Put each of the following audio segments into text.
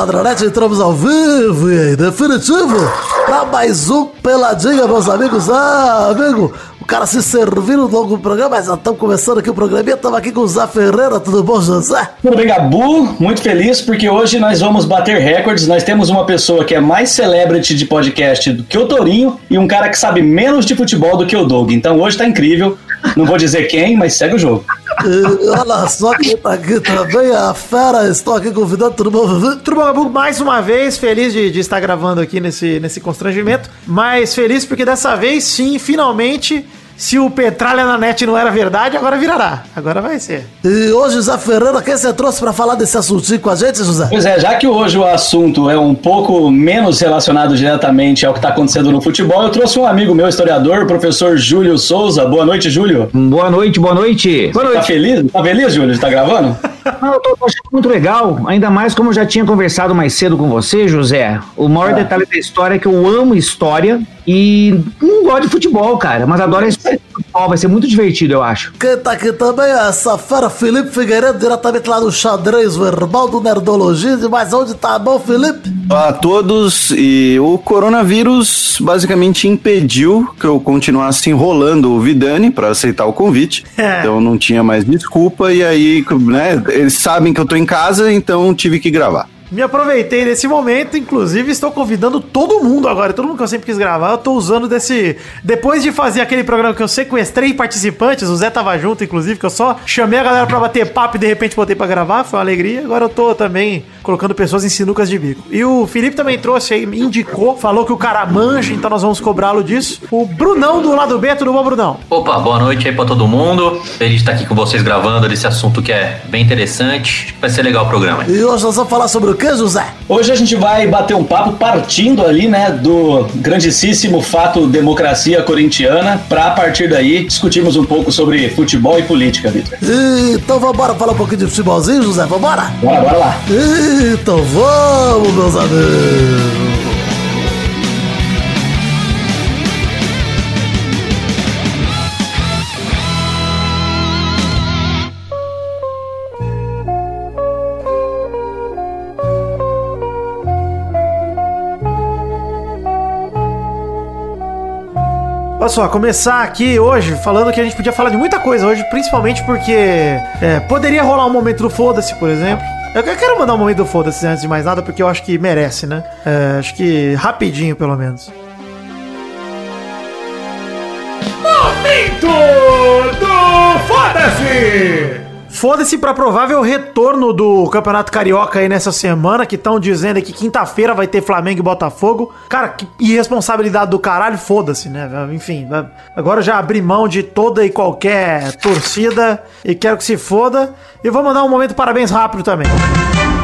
do Peladronete, entramos ao vivo e definitivo para mais um Peladinha, meus amigos. Ah, amigo, o cara se servindo logo do programa, mas já estamos começando aqui o programinha. Estamos aqui com o Zé Ferreira, tudo bom, José? Tudo bem, Gabu? Muito feliz porque hoje nós vamos bater recordes. Nós temos uma pessoa que é mais celebrity de podcast do que o Torinho e um cara que sabe menos de futebol do que o Doug. Então hoje tá incrível. Não vou dizer quem, mas segue o jogo. E olha só quem tá aqui também, a fera. Estou aqui convidando todo mundo. Tudo bom? Mais uma vez, feliz de, de estar gravando aqui nesse, nesse constrangimento. Mas feliz porque dessa vez, sim, finalmente, se o Petralha na net não era verdade, agora virará. Agora vai ser. E hoje, José Ferreira, quem você trouxe para falar desse assuntinho com a gente, José? Pois é, já que hoje o assunto é um pouco menos relacionado diretamente ao que está acontecendo no futebol, eu trouxe um amigo meu, historiador, o professor Júlio Souza. Boa noite, Júlio. Boa noite, boa noite. Boa noite. Tá feliz? Tá feliz, Júlio, tá gravando? Não, eu tô, tô, achando muito legal, ainda mais como eu já tinha conversado mais cedo com você, José. O maior é. detalhe da história é que eu amo história e não gosto de futebol, cara, mas adoro esse futebol, vai ser muito divertido, eu acho. Quem tá aqui também é essa fera Felipe Figueiredo, diretamente lá do xadrez verbal do Nerdologia, mas onde tá bom, Felipe? Olá a todos, e o coronavírus basicamente impediu que eu continuasse enrolando o Vidani para aceitar o convite, é. então não tinha mais desculpa, e aí, né, eles sabem que eu tô em casa, então tive que gravar. Me aproveitei desse momento, inclusive estou convidando todo mundo agora, todo mundo que eu sempre quis gravar, eu tô usando desse. Depois de fazer aquele programa que eu sequestrei participantes, o Zé tava junto, inclusive, que eu só chamei a galera pra bater papo e de repente botei pra gravar, foi uma alegria. Agora eu tô também colocando pessoas em sinucas de bico. E o Felipe também trouxe aí, me indicou, falou que o cara manja, então nós vamos cobrá-lo disso. O Brunão do lado B, tudo bom, Brunão? Opa, boa noite aí pra todo mundo. Feliz de estar aqui com vocês gravando desse assunto que é bem interessante. Vai ser legal o programa. E hoje nós vamos falar sobre o que, José? Hoje a gente vai bater um papo partindo ali, né, do grandíssimo fato democracia corintiana, para a partir daí discutirmos um pouco sobre futebol e política, Vitor. Então vamos falar um pouquinho de futebolzinho, José? Vambora? Bora, bora lá. Então vamos, meus amigos. Olha só, começar aqui hoje falando que a gente podia falar de muita coisa hoje, principalmente porque é, poderia rolar um momento do foda-se, por exemplo. Eu quero mandar um momento do foda-se antes de mais nada, porque eu acho que merece, né? É, acho que rapidinho, pelo menos. Momento do foda-se! Foda-se pra provável retorno do Campeonato Carioca aí nessa semana, que estão dizendo que quinta-feira vai ter Flamengo e Botafogo. Cara, que irresponsabilidade do caralho, foda-se, né? Enfim, agora já abri mão de toda e qualquer torcida e quero que se foda. E vou mandar um momento parabéns rápido também. Parabéns.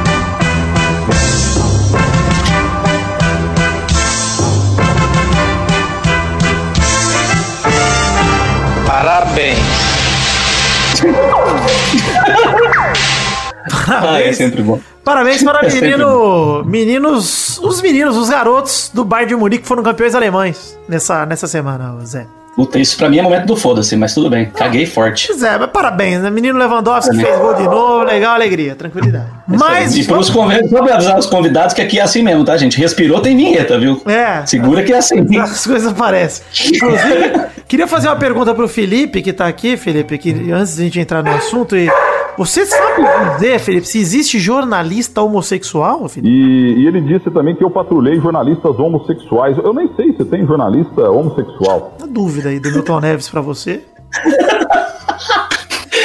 Parabéns. Ah, é sempre bom. Parabéns para é menino, meninos, os meninos, os garotos do Bayern de Munique que foram campeões alemães nessa, nessa semana, Zé. Puta, isso pra mim é momento do foda-se, mas tudo bem. Caguei forte. Pois é, mas parabéns, né? Menino Lewandowski fez gol de novo, legal, alegria, tranquilidade. É mas. E pros convidados, só avisar os convidados que aqui é assim mesmo, tá, gente? Respirou, tem vinheta, viu? É. Segura que é assim. As coisas aparecem. Inclusive, queria fazer uma pergunta pro Felipe, que tá aqui, Felipe, que antes de a gente entrar no assunto e. Você sabe dizer, Felipe, se existe jornalista homossexual, Felipe? E, e, ele disse também que eu patrulhei jornalistas homossexuais. Eu nem sei se tem jornalista homossexual. Uma dúvida aí do Milton Neves para você.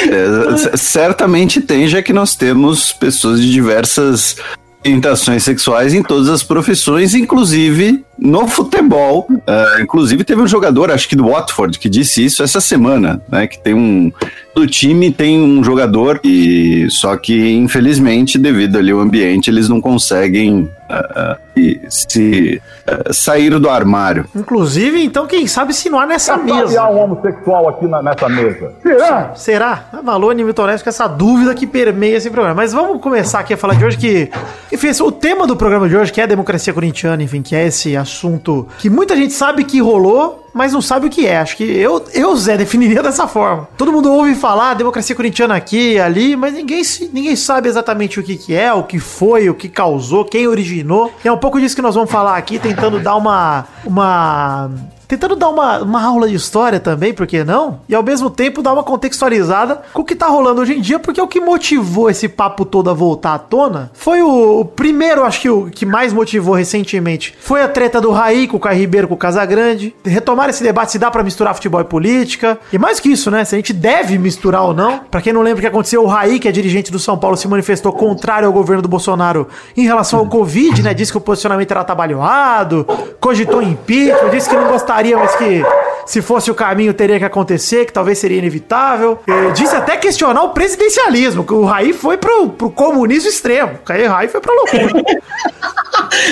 É, certamente tem, já que nós temos pessoas de diversas orientações sexuais em todas as profissões, inclusive no futebol. Uh, inclusive teve um jogador, acho que do Watford, que disse isso essa semana, né? Que tem um do time tem um jogador e só que infelizmente devido ali ao ambiente eles não conseguem uh, se uh, sair do armário. Inclusive, então quem sabe se não há nessa mesa. há um homossexual aqui na, nessa mesa. Será? Será? Valor Nimitorés com essa dúvida que permeia esse programa. Mas vamos começar aqui a falar de hoje que, enfim, o tema do programa de hoje que é a democracia corintiana, enfim, que é esse assunto assunto que muita gente sabe que rolou, mas não sabe o que é. Acho que eu, eu Zé, definiria dessa forma. Todo mundo ouve falar democracia corintiana aqui ali, mas ninguém, ninguém sabe exatamente o que, que é, o que foi, o que causou, quem originou. E é um pouco disso que nós vamos falar aqui, tentando dar uma. uma Tentando dar uma, uma aula de história também, por que não? E ao mesmo tempo dar uma contextualizada com o que tá rolando hoje em dia, porque o que motivou esse papo todo a voltar à tona foi o, o primeiro, acho que o que mais motivou recentemente, foi a treta do Raí com o Caio Ribeiro com o Casagrande. Retomar esse debate se dá pra misturar futebol e política. E mais que isso, né? Se a gente deve misturar ou não. Pra quem não lembra o que aconteceu, o Raí, que é dirigente do São Paulo, se manifestou contrário ao governo do Bolsonaro em relação ao Covid, né? Disse que o posicionamento era atabalhoado, cogitou impeachment, disse que não gostaria, mas que se fosse o caminho teria que acontecer, que talvez seria inevitável. Disse até questionar o presidencialismo, que o Raí foi pro, pro comunismo extremo. O Raí foi pra loucura.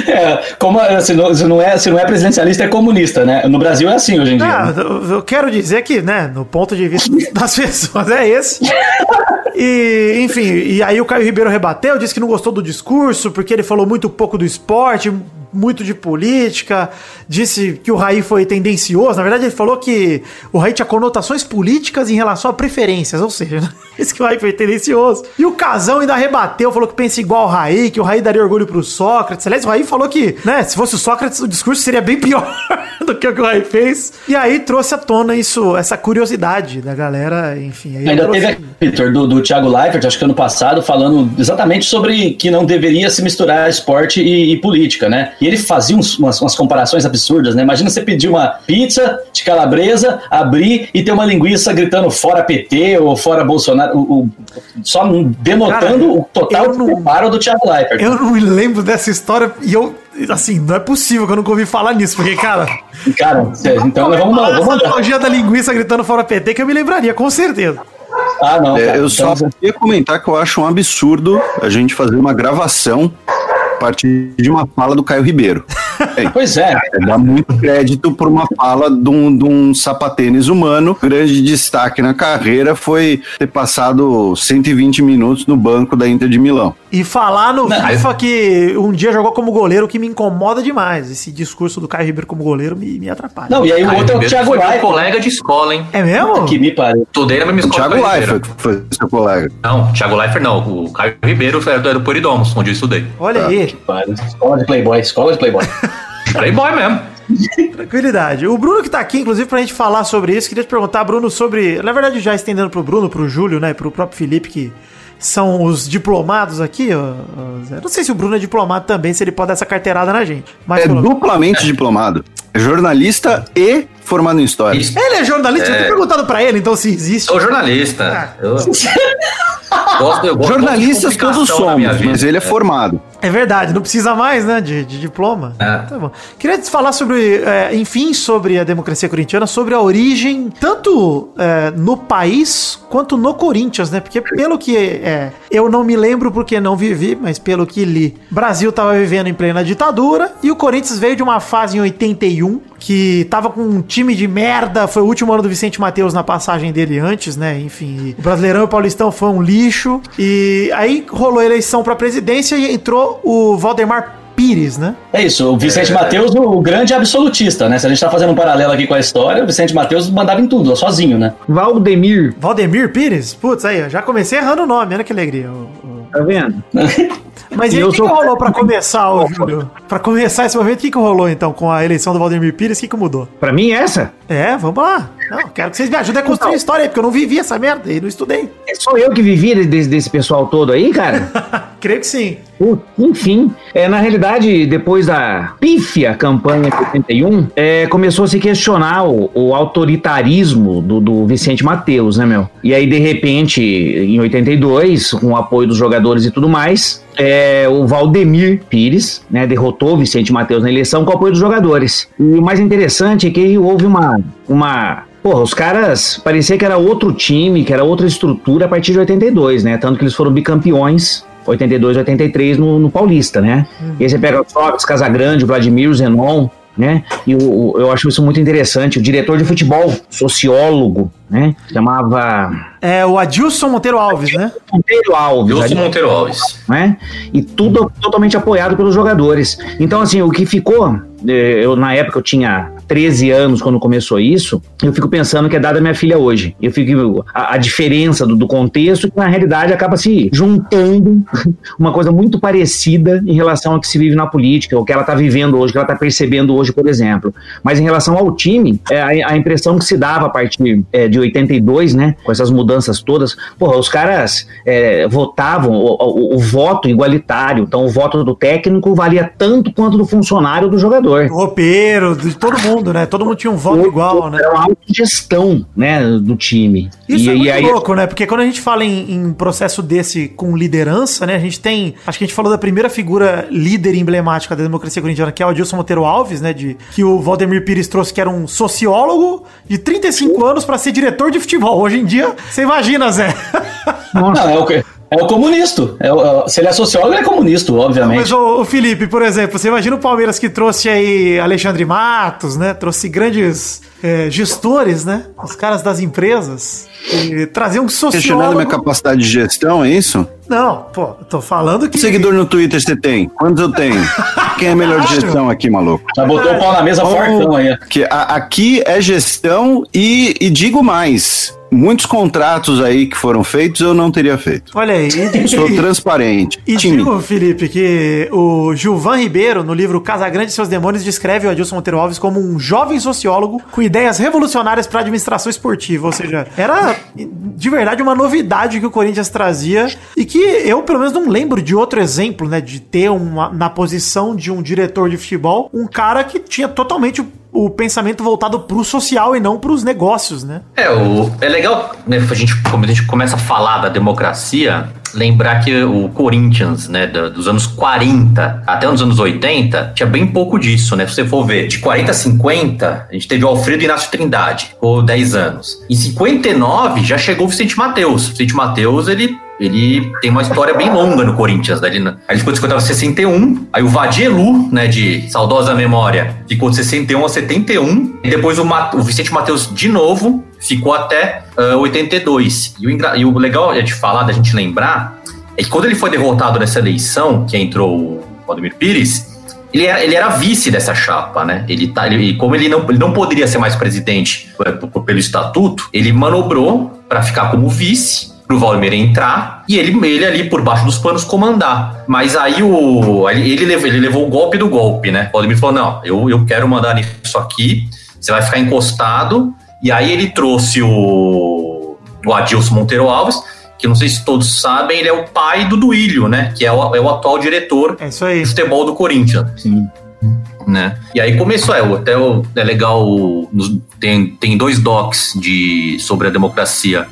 É, como, se, não, se, não é, se não é presidencialista, é comunista, né? No Brasil é assim hoje em dia. Ah, né? eu, eu quero dizer que, né, no ponto de vista das pessoas é esse. E, enfim, e aí o Caio Ribeiro rebateu, disse que não gostou do discurso, porque ele falou muito pouco do esporte, muito de política, disse que o Raí foi tendencioso. Na verdade, ele falou que o Raí tinha conotações políticas em relação a preferências, ou seja, disse que o Raí foi tendencioso. E o Casão ainda rebateu, falou que pensa igual ao Raí, que o Raí daria orgulho pro Sócrates. Aliás, o Raí falou que, né, se fosse o Sócrates, o discurso seria bem pior do que o que o Raí fez. E aí trouxe à tona isso, essa curiosidade da galera, enfim. Ainda trouxe- teve aqui, Vitor, do, do Thiago Leifert, acho que ano passado, falando exatamente sobre que não deveria se misturar esporte e, e política, né? E ele fazia uns- umas, umas comparações absurdas, né? Imagina você pedir uma pizza de calabresa, abrir e ter uma linguiça gritando fora PT ou fora Bolsonaro, o- o- só denotando Cara, o total eu não- preparo do Thiago Leifert. Eu não me lembro dessa história e eu, assim, não é possível que eu nunca ouvi falar nisso, porque, cara. Cara, então vamos, falar vamos essa analogia da linguiça gritando fora PT que eu me lembraria, com certeza. Ah, não. É, eu só então- queria comentar que eu acho um absurdo a gente fazer uma gravação a partir de uma fala do Caio Ribeiro. Pois é. É, dá muito crédito por uma fala de um, de um sapatênis humano. Grande destaque na carreira foi ter passado 120 minutos no banco da Inter de Milão. E falar no Não, FIFA que um dia jogou como goleiro, que me incomoda demais. Esse discurso do Caio Ribeiro como goleiro me, me atrapalha. Não, e aí o Caio outro é o Thiago Leifert. colega de escola, hein? É mesmo? Que me pariu. Estudei na mesma escola. Thiago o Leifert foi seu colega. Não, Thiago Leifert não. O Caio Ribeiro era do, do Puridomos, onde eu estudei. Olha aí, Pariu. Escola de Playboy, escola de Playboy. Playboy mesmo. tranquilidade. O Bruno que tá aqui, inclusive, pra gente falar sobre isso, queria te perguntar, Bruno, sobre. Na verdade, já estendendo pro Bruno, pro Júlio, né? Pro próprio Felipe, que são os diplomados aqui, ó. ó. Não sei se o Bruno é diplomado também, se ele pode dar essa carteirada na gente. Mas É pelo- duplamente diplomado. É jornalista e formado em história. Isso. Ele é jornalista, eu É. tenho perguntado pra ele, então se existe. Sou jornalista. Eu gosto, eu gosto Jornalistas todos somos, vida. mas ele é formado. É verdade, não precisa mais, né, de, de diploma. É. Tá bom. Queria te falar sobre, é, enfim, sobre a democracia corintiana, sobre a origem, tanto é, no país quanto no Corinthians, né? Porque pelo que é, eu não me lembro porque não vivi, mas pelo que li, Brasil tava vivendo em plena ditadura e o Corinthians veio de uma fase em 81 que tava com um time de merda, foi o último ano do Vicente Matheus na passagem dele antes, né? Enfim, o Brasileirão e o Paulistão foi um lixo e aí rolou a eleição pra presidência e entrou o Valdemar Pires, né? É isso, o Vicente Matheus, o grande absolutista, né? Se a gente tá fazendo um paralelo aqui com a história, o Vicente Matheus mandava em tudo, sozinho, né? Valdemir, Valdemir Pires? Putz, aí, ó, já comecei errando o nome, olha que alegria. O- o- tá vendo? Mas e o que, sou- que rolou pra começar, ô, Júlio? Pra começar esse momento, o que, que rolou então com a eleição do Valdemir Pires? O que, que mudou? Pra mim, essa? É, vamos lá. Não, quero que vocês me ajudem a construir a história aí, porque eu não vivi essa merda e não estudei. É só eu que vivi desse, desse pessoal todo aí, cara? Creio que sim. Enfim, é, na realidade, depois da pífia campanha de 81, é, começou a se questionar o, o autoritarismo do, do Vicente Mateus, né, meu? E aí, de repente, em 82, com o apoio dos jogadores e tudo mais, é, o Valdemir Pires, né, derrotou o Vicente Mateus na eleição com o apoio dos jogadores. E o mais interessante é que houve uma, uma Porra, os caras parecia que era outro time, que era outra estrutura a partir de 82, né? Tanto que eles foram bicampeões 82 83 no, no Paulista, né? E aí você pega o Sócrates, Casagrande, o Vladimir, o Zenon, né? E o, o- eu acho isso muito interessante. O diretor de futebol, sociólogo, né? Chamava É o Adilson Monteiro Alves, né? Monteiro Alves. Ali, Monteiro Alves. né? E tudo totalmente apoiado pelos jogadores. Então, assim, o que ficou, eh, eu na época eu tinha 13 anos quando começou isso, eu fico pensando que é dada minha filha hoje. Eu fico a, a diferença do, do contexto que na realidade acaba se juntando uma coisa muito parecida em relação ao que se vive na política, o que ela está vivendo hoje, o que ela está percebendo hoje, por exemplo. Mas em relação ao time, é, a, a impressão que se dava a partir é, de 82, né, com essas mudanças todas, porra, os caras é, votavam o, o- o voto igualitário, então o voto do técnico valia tanto quanto do funcionário do jogador. O roupeiro, de todo mundo, né? Todo mundo tinha um voto igual, né? Era uma autogestão, né, do time. Isso e, é muito e aí, louco, né? Porque quando a gente fala em, em processo desse com liderança, né? A gente tem. Acho que a gente falou da primeira figura líder emblemática da democracia corintiana, que é o Adilson Monteiro Alves, né? De, que o Valdemir Pires trouxe, que era um sociólogo de 35 anos pra ser diretor de futebol. Hoje em dia, você imagina, Zé. Não, é o, que- é o comunista. É o- é o- se ele é sociólogo, ele é comunista, obviamente. Mas o, o Felipe, por exemplo, você imagina o Palmeiras que trouxe aí Alexandre Matos, né? Trouxe grandes eh, gestores, né? Os caras das empresas. E trazer um Questionando sociólogo. minha capacidade de gestão, é isso? Não, pô, tô falando que. Que seguidor no Twitter você tem? Quantos eu tenho? Quem é melhor de gestão aqui, maluco? Já botou o pau na mesa fortão aí. Que a- aqui é gestão e, e digo mais. Muitos contratos aí que foram feitos eu não teria feito. Olha aí. Sou transparente. e Time. digo, Felipe, que o Gilvan Ribeiro, no livro Casagrande e seus Demônios, descreve o Adilson Monteiro Alves como um jovem sociólogo com ideias revolucionárias para administração esportiva. Ou seja, era de verdade uma novidade que o Corinthians trazia e que eu, pelo menos, não lembro de outro exemplo, né? De ter uma, na posição de um diretor de futebol um cara que tinha totalmente o, pensamento voltado pro social e não pros negócios, né? É, o, é legal, né, a gente, quando a gente começa a falar da democracia, lembrar que o Corinthians, né, dos anos 40 até os anos 80, tinha bem pouco disso, né? Se você for ver, de 40 a 50, a gente teve o Alfredo Inácio Trindade, ficou 10 anos. Em 59, já chegou o Vicente Mateus. O Vicente Mateus, ele ele tem uma história bem longa no Corinthians, né? Ele, aí ele ficou de 50 a 61, aí o Vadielu, né, de saudosa memória, ficou de 61 a 71, e depois o, Ma- o Vicente Mateus de novo ficou até ah, 82. E o, e o legal é de falar, da gente lembrar, é que quando ele foi derrotado nessa eleição, que entrou o Vladimir Pires, ele era, ele era vice dessa chapa, né? Ele tá, ele, como ele não, ele não poderia ser mais presidente eh, pelo estatuto, ele manobrou para ficar como vice pro Valdemir entrar e ele, ele ali por baixo dos panos comandar. Mas aí o ele, ele, levou, ele levou o golpe do golpe, né? O Valdemir falou: não, eu, eu quero mandar nisso aqui, você vai ficar encostado. E aí ele trouxe o, o Adilson Monteiro Alves, que não sei se todos sabem, ele é o pai do Duílio, né? Que é o, é o atual diretor É isso aí. de futebol do Corinthians sim. né? E aí começou, é, o- até o- é legal, tem, tem dois docs de, sobre a democracia,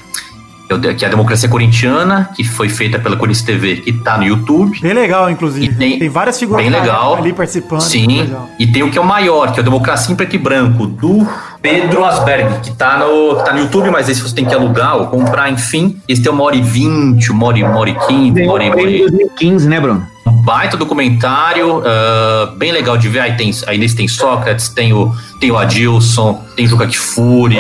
que é a democracia corintiana, que foi feita pela Corinthians TV, que tá no YouTube. Bem legal, inclusive. Tem- Tem, várias figuras bem legal. ali participando. Sim, e tem o que é o maior, que é o Democracia em Preto e Branco, do Pedro Asberg, que tá no, que tá no YouTube, mas esse você tem que alugar ou comprar, enfim. Esse tem uma hora e vinte, uma hora e, uma hora e quinze, uma hora e... o uma hora prêmio e- em 2015, né, Bruno? um baita documentário, ah, bem legal de ver. Aí, tem, aí nesse tem Sócrates, tem o, tem o Adilson, tem Juca Kfouri,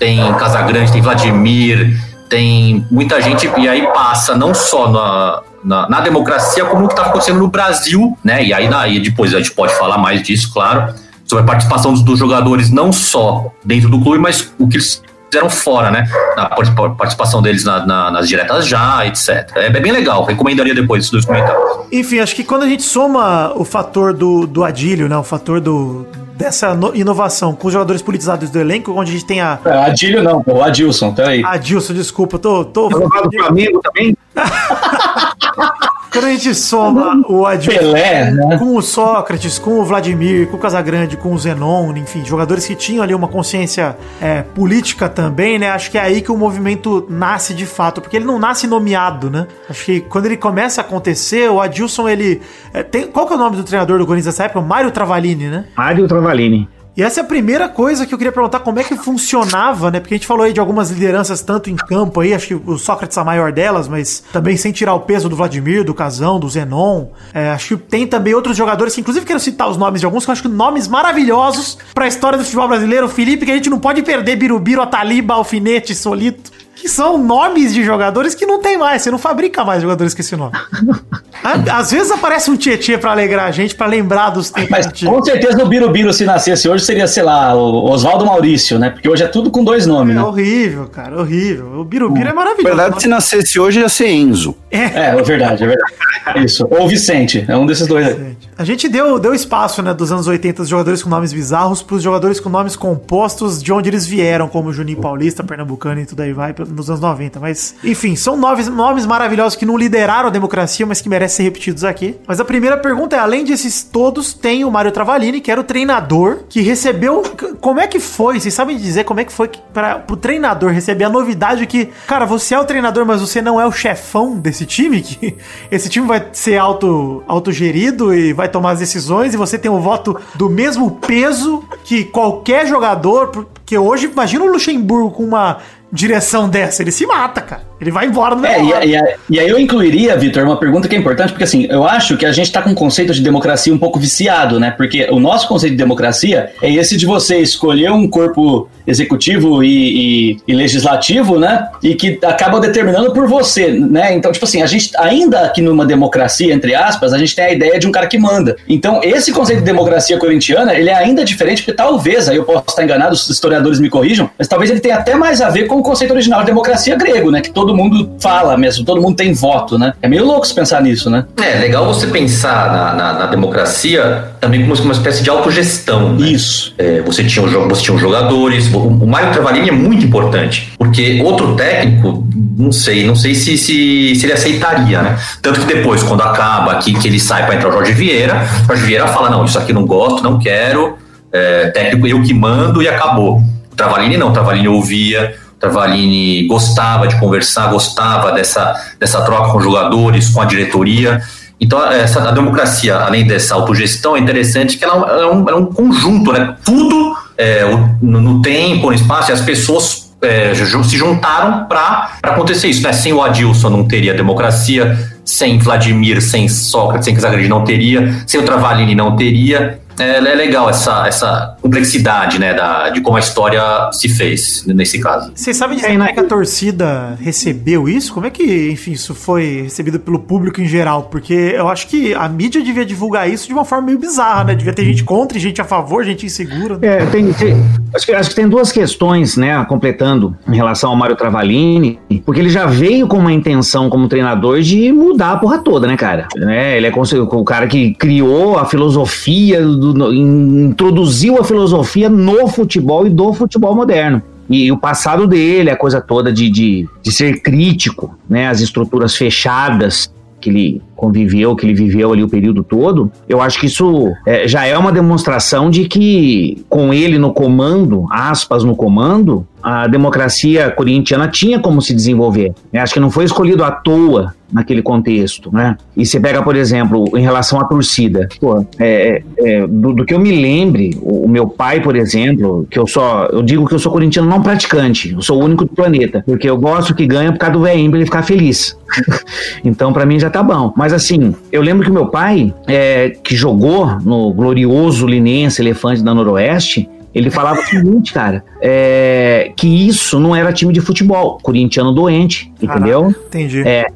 tem Casagrande, tem Vladimir, tem muita gente. E aí passa não só na, na, na democracia, como o que está acontecendo no Brasil, né? E aí daí depois a gente pode falar mais disso, claro, sobre a participação dos, dos jogadores, não só dentro do clube, mas o que eles fizeram fora, né? Na participa- participação deles na- na- nas diretas já, etc. É bem legal, recomendaria depois esses dois comentários. Enfim, acho que quando a gente soma o fator do, do Adílio, né? O fator do, dessa no- inovação com os jogadores politizados do elenco, onde a gente tem a. É, Adílio não, pô, o Adilson, peraí. Adilson, desculpa, tô. tô Jogava do Flamengo também? quando a gente soma o Adilson Pelé, né? com o Sócrates, com o Vladimir, com o Casagrande, com o Zenon, enfim, jogadores que tinham ali uma consciência é, política também, né? Acho que é aí que o movimento nasce de fato, porque ele não nasce nomeado, né? Acho que quando ele começa a acontecer, o Adilson, ele. é, tem, qual que é o nome do treinador do Corinthians nessa época? O Mário Travalini, né? Mário Travalini. E essa é a primeira coisa que eu queria perguntar, como é que funcionava, né? Porque a gente falou aí de algumas lideranças tanto em campo aí, acho que o Sócrates é a maior delas, mas também sem tirar o peso do Vladimir, do Casão, do Zenon. É, acho que tem também outros jogadores, que inclusive quero citar os nomes de alguns, que eu acho que nomes maravilhosos pra história do futebol brasileiro. O Felipe, que a gente não pode perder Birubiru, Ataliba, Alfinete, Solito que são nomes de jogadores que não tem mais. Você não fabrica mais jogadores com esse nome. Às vezes aparece um Tietê pra alegrar a gente, pra lembrar dos tempos. Mas com certeza o Birubiru, se nascesse hoje, seria, sei lá, o Oswaldo Maurício, né? Porque hoje é tudo com dois nomes, É né? horrível, cara, horrível. O Birubiru é Na maravilhoso. verdade, se nascesse hoje, ia ser Enzo. É, é verdade, é verdade. Isso. Ou Vicente, é um desses dois aí. A gente deu, deu espaço, né, dos anos 80, dos jogadores com nomes bizarros, pros jogadores com nomes compostos de onde eles vieram, como Juninho Paulista, Pernambucano e tudo aí vai, nos anos 90. Mas, enfim, são nomes, nomes maravilhosos que não lideraram a democracia, mas que merecem ser repetidos aqui. Mas a primeira pergunta é: além desses todos, tem o Mário Travalini, que era o treinador, que recebeu. Como é que foi? Vocês sabem dizer como é que foi pra, pro treinador receber a novidade que, cara, você é o treinador, mas você não é o chefão desse time? Que esse time vai ser auto, autogerido e vai tomar as decisões e você tem o voto do mesmo peso que qualquer jogador. Porque hoje, imagina o Luxemburgo com uma direção dessa, ele se mata, cara. Ele vai embora no É, e, e, e aí eu incluiria, Vitor, uma pergunta que é importante, porque assim, eu acho que a gente tá com um conceito de democracia um pouco viciado, né? Porque o nosso conceito de democracia é esse de você escolher um corpo executivo e, e- e legislativo, né? E que acaba determinando por você, né? Então, tipo assim, a gente, ainda que numa democracia, entre aspas, a gente tem a ideia de um cara que manda. Então, esse conceito de democracia corintiana, ele é ainda diferente, porque talvez, aí eu posso estar enganado, os historiadores me corrijam, mas talvez ele tenha até mais a ver com o conceito original de democracia grego, né? Que todo mundo fala mesmo, todo mundo tem voto, né? É meio louco se pensar nisso, né? É, legal você pensar na, na- na democracia também como uma espécie de autogestão. né? Isso. É, você, tinha, os você tinha jogadores. O, o Mário Travalini é muito importante, porque outro técnico, não sei, não sei se, se, se ele aceitaria, né? Tanto que depois, quando acaba aqui, que ele sai para entrar o Jorge Vieira, o Jorge Vieira fala: não, isso aqui não gosto, não quero, é, técnico eu que mando e acabou. O Travalini não, o Travalini ouvia. Travalini gostava de conversar, gostava dessa, dessa troca com jogadores, com a diretoria. Então, essa, a democracia, além dessa autogestão, é interessante que ela é um, é um conjunto, né? Tudo é, no, tempo, no espaço, e as pessoas é, se juntaram para acontecer isso. Né? Sem o Adilson não teria democracia, sem Vladimir, sem Sócrates, sem Casagrande não teria, sem o Travalini não teria. É, é legal essa, essa complexidade né, da, de como a história se fez nesse caso. Vocês sabem dizer É, como né? é que a torcida recebeu isso? Como é que, enfim, isso foi recebido pelo público em geral? Porque eu acho que a mídia devia divulgar isso de uma forma meio bizarra, né? Devia ter gente contra e gente a favor, gente insegura. né? É, tem, tem- acho, que, acho que tem duas questões, né, completando em relação ao Mário Travalini, porque ele já veio com uma intenção como treinador de mudar a porra toda, né, cara? Né, ele é o cara que criou a filosofia, do- introduziu a filosofia no futebol e do futebol moderno. E, o passado dele, a coisa toda de, de, de ser crítico, né, as estruturas fechadas que ele conviveu, que ele viveu ali o período todo, eu acho que isso é, já é uma demonstração de que com ele no comando, aspas no comando, a democracia corintiana tinha como se desenvolver. Eu acho que não foi escolhido à toa naquele contexto, né? E você pega, por exemplo, em relação à torcida, pô, é, é, do, do que eu me lembre, o, o meu pai, por exemplo, que eu só, eu digo que eu sou corintiano não praticante, eu sou o único do planeta, porque eu gosto que ganha por causa do velhinho pra ele ficar feliz. então, pra mim já tá bom. Mas assim, eu lembro que o meu pai, é, que jogou no glorioso Linense Elefante da Noroeste, ele falava o seguinte, cara, é, que isso não era time de futebol, corintiano doente, entendeu? Entendi. É,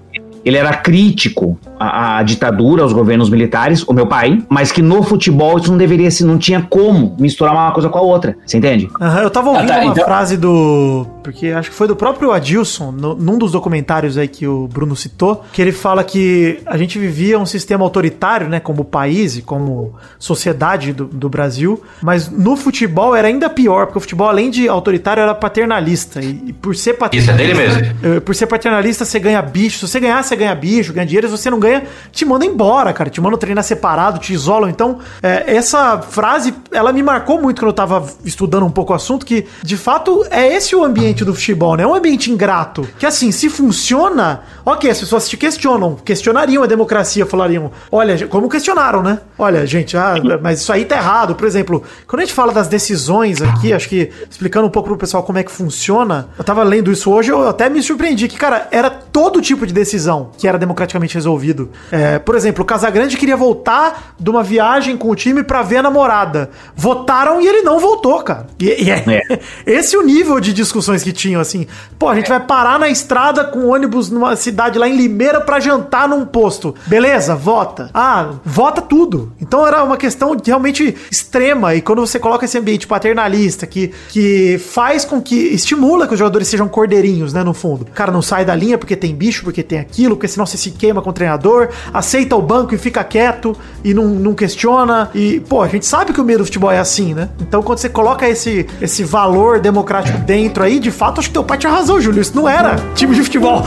ele era crítico à, à ditadura, aos governos militares, o meu pai, mas que no futebol isso não deveria ser, não tinha como misturar uma coisa com a outra. Você entende? Aham, eu tava ouvindo Ah, tá, uma então- frase do. Porque acho que foi do próprio Adilson, no- num dos documentários aí que o Bruno citou, que ele fala que a gente vivia um sistema autoritário, né, como país e como sociedade do, do Brasil, mas no futebol era ainda pior, porque o futebol, além de autoritário, era paternalista. E, e por ser Isso é dele mesmo. eh, Por ser paternalista, você ganha bicho. Se você ganhar, você ganha bicho, ganha dinheiro. Se você não ganha, ganha, te mandam embora, cara. Te mandam treinar separado, te isolam. Então, é, essa frase, ela me marcou muito quando eu tava estudando um pouco o assunto, que de fato é esse o ambiente do futebol, né? É um ambiente ingrato. Que assim, se funciona, ok, as pessoas te questionam, questionariam a democracia, falariam, olha, como questionaram, né? Olha, gente, ah, mas isso aí tá errado. Por exemplo, quando a gente fala das decisões aqui, acho que explicando um pouco pro pessoal como é que funciona, eu tava lendo isso hoje, eu até me surpreendi que, cara, era todo tipo de decisão que era democraticamente resolvido. É, por exemplo, o Casagrande queria voltar de uma viagem com o time pra ver a namorada. Votaram e ele não voltou, cara. E, e é, esse é o nível de discussões que tinham, assim. Pô, a gente vai parar na estrada com ônibus numa cidade lá em Limeira pra jantar num posto. Beleza, vota. Ah, vota tudo. Então era uma questão realmente extrema. E quando você coloca esse ambiente paternalista que, que faz com que estimula que os jogadores sejam cordeirinhos, né, no fundo. O cara não sai da linha porque tem bicho, porque tem aquilo, porque senão você se queima com o treinador, aceita o banco e fica quieto e não, não questiona. E, pô, a gente sabe que o meio do futebol é assim, né? Então quando você coloca esse, esse valor democrático dentro aí, de fato, acho que teu pai tinha razão, Júlio. Isso não era time de futebol.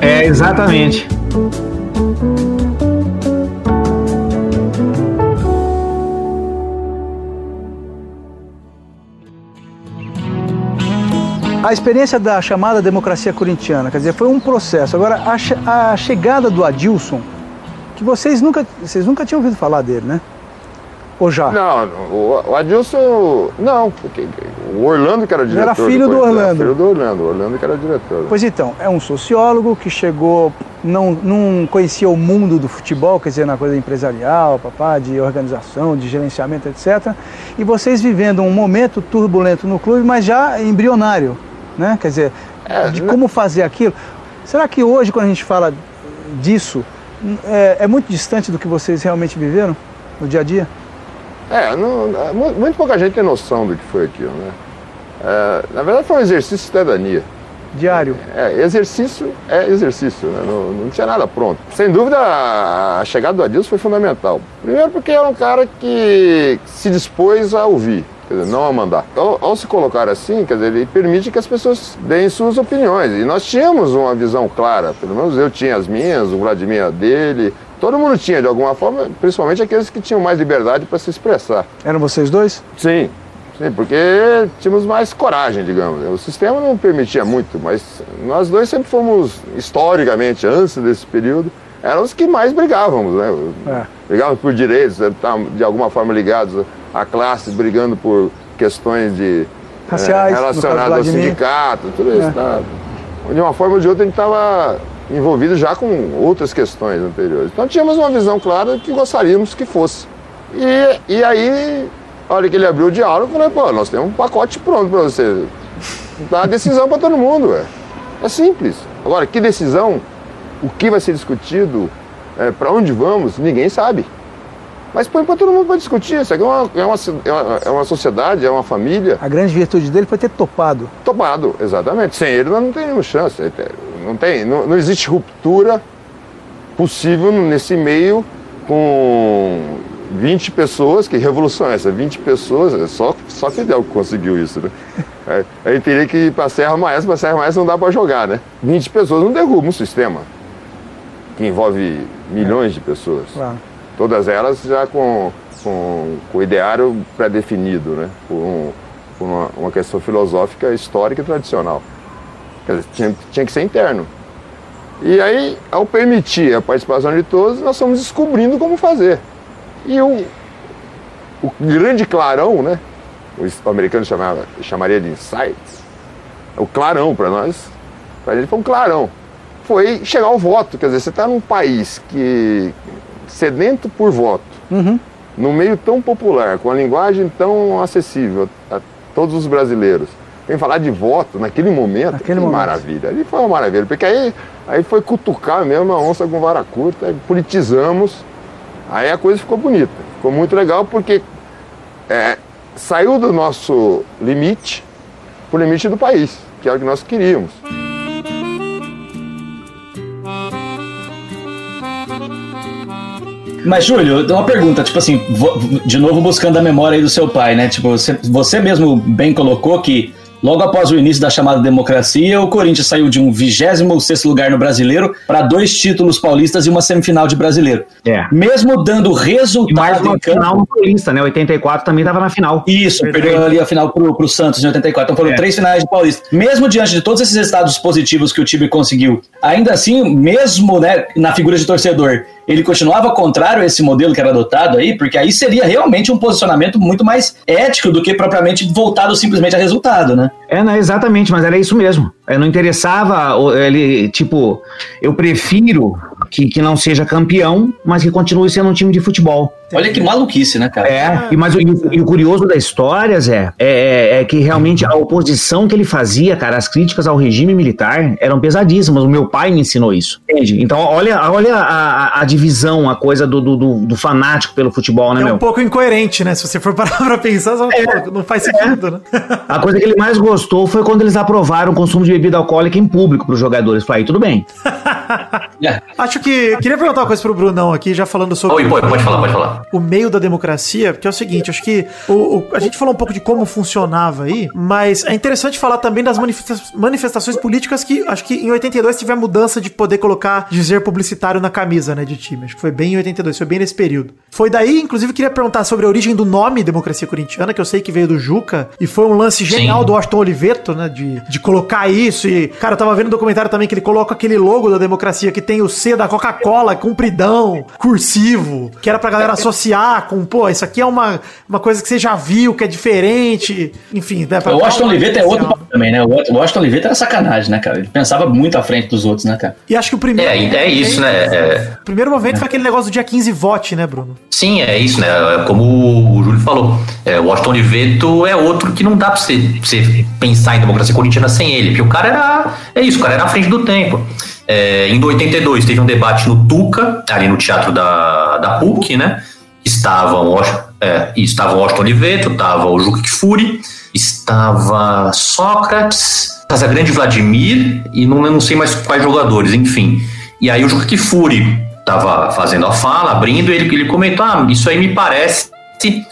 É, exatamente. A experiência da chamada democracia corintiana, quer dizer, foi um processo. Agora, a, a chegada do Adilson, que vocês nunca, vocês nunca tinham ouvido falar dele, né? Ou já? Não, o, Adilson. Não, porque o Orlando que era diretor. era filho do depois, né? Orlando. Filho do Orlando, o Orlando que era diretor. Pois então, é um sociólogo que chegou, não, não conhecia o mundo do futebol, quer dizer, na coisa empresarial, papá, de organização, de gerenciamento, etc. E vocês vivendo um momento turbulento no clube, mas já embrionário, né? Quer dizer, É, de como fazer aquilo. Será que hoje, quando a gente fala disso, é, é muito distante do que vocês realmente viveram no dia a dia? É, não, mu- muito pouca gente tem noção do que foi aquilo, né? É, na verdade foi um exercício de cidadania. Diário. É, exercício é exercício, né? não, não tinha nada pronto. Sem dúvida, a chegada do Adilson foi fundamental. Primeiro porque era um cara que se dispôs a ouvir, quer dizer, não a mandar. Ao, ao se colocar assim, quer dizer, ele permite que as pessoas deem suas opiniões. E nós tínhamos uma visão clara, pelo menos eu tinha as minhas, o Vladimir a dele. Todo mundo tinha, de alguma forma, principalmente aqueles que tinham mais liberdade para se expressar. Eram vocês dois? Sim, sim, porque tínhamos mais coragem, digamos. O sistema não permitia muito, mas nós dois sempre fomos, historicamente, antes desse período, éramos os que mais brigávamos, né? É. Brigávamos por direitos, tá, de alguma forma ligados à classe, brigando por questões de Raciais, eh, caso do relacionadas ao sindicato, tudo isso. É. Tá? De uma forma ou de outra, a gente estava envolvido já com outras questões anteriores. Então tínhamos uma visão clara que gostaríamos que fosse. E, e aí, a hora que ele abriu o diálogo, eu falei, pô, nós temos um pacote pronto para você. Dá decisão para todo mundo, é. É simples. Agora, que decisão, o que vai ser discutido, para onde vamos, ninguém sabe. Mas põe para todo mundo para discutir. Isso aqui é uma, é, uma, é uma- é uma sociedade, é uma família. A grande virtude dele foi ter topado. Topado, exatamente. Sem ele nós não teríamos chance. Não, tem, não, não existe ruptura possível nesse meio com 20 pessoas, que revolução é essa? 20 pessoas, é só, só Fidel que conseguiu isso, né? É, aí teria que ir para Serra Maestra, para Serra Maestra não dá para jogar, né? 20 pessoas não derrubam um sistema que envolve milhões de pessoas. Claro. Todas elas já com, com, com o ideário pré-definido, né? Por, um- por uma, uma questão filosófica, histórica e tradicional. Quer dizer, tinha, tinha que ser interno. E aí, ao permitir a participação de todos, nós fomos descobrindo como fazer. E o, o grande clarão, né? O americano chamava, chamaria de insights. O clarão para nós, para ele foi um clarão. Foi chegar ao voto. Quer dizer, você está num país que sedento por voto, num meio tão popular, com a linguagem tão acessível a todos os brasileiros. Vem falar de voto naquele momento, Naquele que momento. maravilha. Ali foi uma maravilha, porque aí, aí foi cutucar mesmo a onça com vara curta, politizamos, aí a coisa ficou bonita. Ficou muito legal porque é, saiu do nosso limite para o limite do país, que é o que nós queríamos. Mas, Júlio, uma pergunta, tipo assim, de novo buscando a memória aí do seu pai, né? Tipo, você, você mesmo bem colocou que logo após o início da chamada democracia, o Corinthians saiu de um 26 lugar no brasileiro para dois títulos paulistas e uma semifinal de brasileiro. É. Mesmo dando E mais resultado uma campo. final no Paulista, né? 84 também tava na final. Isso, perdeu ali a final pro, pro Santos em 84. Então foram É. três finais de Paulista. Mesmo diante de todos esses resultados positivos que o time conseguiu, ainda assim, mesmo né, na figura de torcedor, ele continuava contrário a esse modelo que era adotado aí, porque aí seria realmente um posicionamento muito mais ético do que propriamente voltado simplesmente a resultado, né? É, não, exatamente, mas era isso mesmo. Não interessava ele, tipo, eu prefiro que, que não seja campeão, mas que continue sendo um time de futebol. Olha que maluquice, né, cara? É, e, mas o, e o curioso da história, Zé, é, é- é que realmente a oposição que ele fazia, cara, as críticas ao regime militar eram pesadíssimas. O meu pai me ensinou isso. Entende? Então, olha, olha a, a- a divisão, a coisa do, do, do- fanático pelo futebol, né, É meu? um pouco incoerente, né? Se você for parar pra pensar, só, pô, não faz sentido, né? A coisa que ele mais gostou foi quando eles aprovaram o consumo de bebida alcoólica em público para os jogadores. Falei, tudo bem. É. Acho que. Queria perguntar uma coisa pro Brunão aqui, já falando sobre. Oi, pode, pode falar, pode falar. O meio da democracia, porque é o seguinte, acho que o, o- a gente falou um pouco de como funcionava aí, mas é interessante falar também das manifesta- manifestações políticas que acho que em 82 teve a mudança de poder colocar dizer publicitário na camisa, né, de time. Acho que foi bem em 82, foi bem nesse período. Foi daí, inclusive, queria perguntar sobre a origem do nome Democracia Corintiana, que eu sei que veio do Juca, e foi um lance genial Sim. do Washington Oliveto, né, de, de colocar isso e, cara, eu tava vendo um documentário também que ele coloca aquele logo da democracia que tem o C da Coca-Cola, compridão, cursivo, que era pra galera associar com, pô, isso aqui é uma, uma coisa que você já viu, que é diferente, enfim. Né, pra- O Washington Oliveto é outro também, né? O Washington Oliveto era sacanagem, né, cara? Ele pensava muito à frente dos outros, né, cara? E acho que o primeiro... É, é isso, né? É, O primeiro momento foi aquele negócio do dia 15 vote, né, Bruno? Sim, é isso, né? É Como o Júlio falou, é, o Washington Oliveto é outro que não dá pra você, pra você pensar em democracia corintiana sem ele, porque o cara era. É isso, o cara era à frente do tempo. É, em 82 teve um debate no Tuca, ali no teatro da, da PUC, né? Estavam é, estava o Washington Oliveto, estava o Juca Kfouri, estava Sócrates, Casagrande Vladimir e não, não sei mais quais jogadores, enfim. E aí o Juca Kfouri estava fazendo a fala, abrindo, e ele, ele comentou: Ah, isso aí me parece.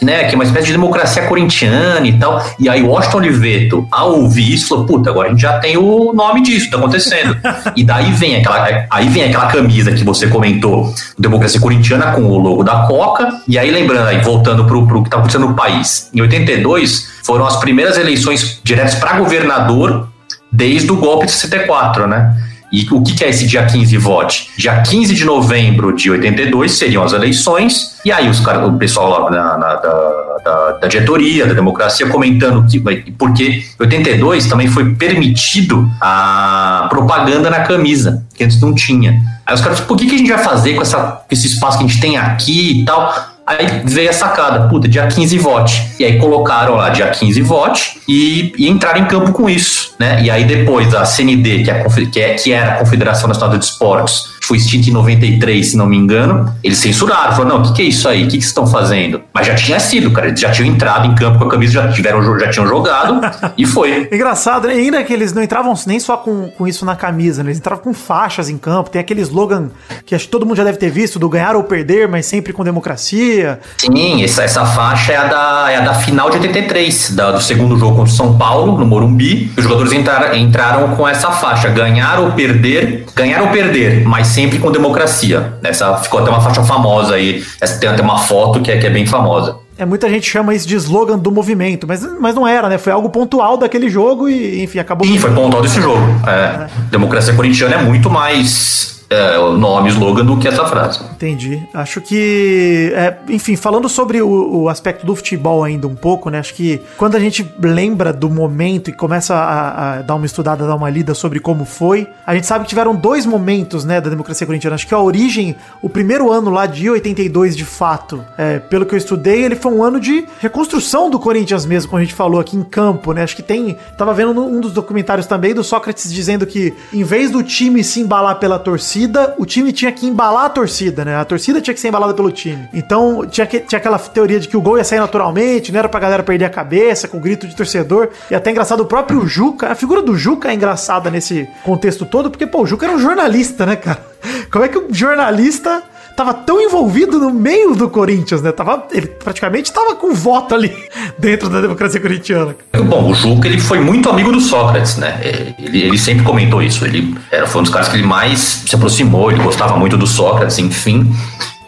Né, que é uma espécie de democracia corintiana e tal. E aí, o Washington Oliveto, ao ouvir isso, falou: Puta, agora a gente já tem o nome disso, tá acontecendo. e daí vem aquela, aí vem aquela camisa que você comentou, democracia corintiana, com o logo da Coca. E aí, lembrando, aí, voltando pro, pro que tá acontecendo no país, em 82 foram as primeiras eleições diretas para governador desde o golpe de 64, né? E o que é esse dia 15 vote? Dia 15 de novembro de 82 seriam as eleições, e aí os cara, o pessoal lá na, na- da, da, da diretoria, da democracia, comentando que porque em 82 também foi permitido a propaganda na camisa, que antes não tinha. Aí os caras, por que, que a gente vai fazer com, essa, esse espaço que a gente tem aqui e tal? Aí veio a sacada, puta, dia 15 vote. E aí colocaram lá dia 15 vote e, e entraram em campo com isso, né? E aí depois a CND, que, é que, é, que era a Confederação Nacional de Esportes, foi extinta em 93, se não me engano, eles censuraram, falaram, não, o que, que é isso aí? O que, que vocês estão fazendo? Mas já tinha sido, cara, eles já tinham entrado em campo com a camisa, já, tiveram, já tinham jogado e foi. Engraçado, né? ainda que eles não entravam nem só com, com isso na camisa, né? eles entravam com faixas em campo. Tem aquele slogan que acho que todo mundo já deve ter visto, do ganhar ou perder, mas sempre com democracia. Sim, essa, essa faixa é a, da, é a da final de 83, da- do segundo jogo contra o São Paulo, no Morumbi. Os jogadores entraram, entraram com essa faixa, ganhar ou perder, ganhar ou perder, mas sempre com democracia. Essa ficou até uma faixa famosa aí, essa, tem até uma foto que é, que é bem famosa. É, muita gente chama isso de slogan do movimento, mas, mas não era, né? Foi algo pontual daquele jogo e, enfim, acabou. Sim, foi pontual desse jogo. É, democracia corintiana é muito mais é, nome, slogan do que essa frase. Entendi. Acho que, é, enfim, falando sobre o, o aspecto do futebol ainda um pouco, né? Acho que quando a gente lembra do momento e começa a, a dar uma estudada, dar uma lida sobre como foi, a gente sabe que tiveram dois momentos, né, da democracia corintiana. Acho que a origem, o primeiro ano lá de 82, de fato, é, pelo que eu estudei, ele foi um ano de reconstrução do Corinthians mesmo, como a gente falou aqui em campo, né? Acho que tem. Tava vendo um dos documentários também do Sócrates dizendo que, em vez do time se embalar pela torcida, o time tinha que embalar a torcida, né? A torcida tinha que ser embalada pelo time. Então, tinha, que, tinha aquela teoria de que o gol ia sair naturalmente, não era pra galera perder a cabeça com grito de torcedor. E até engraçado, o próprio Juca, a figura do Juca é engraçada nesse contexto todo, porque, pô, o Juca era um jornalista, né, cara? Como é que o jornalista tava tão envolvido no meio do Corinthians, né? Tava, ele praticamente tava com voto ali dentro da democracia corintiana. Bom, o Juca ele foi muito amigo do Sócrates, né? Ele, ele sempre comentou isso. Ele era, foi um dos caras que ele mais se aproximou, ele gostava muito do Sócrates, enfim.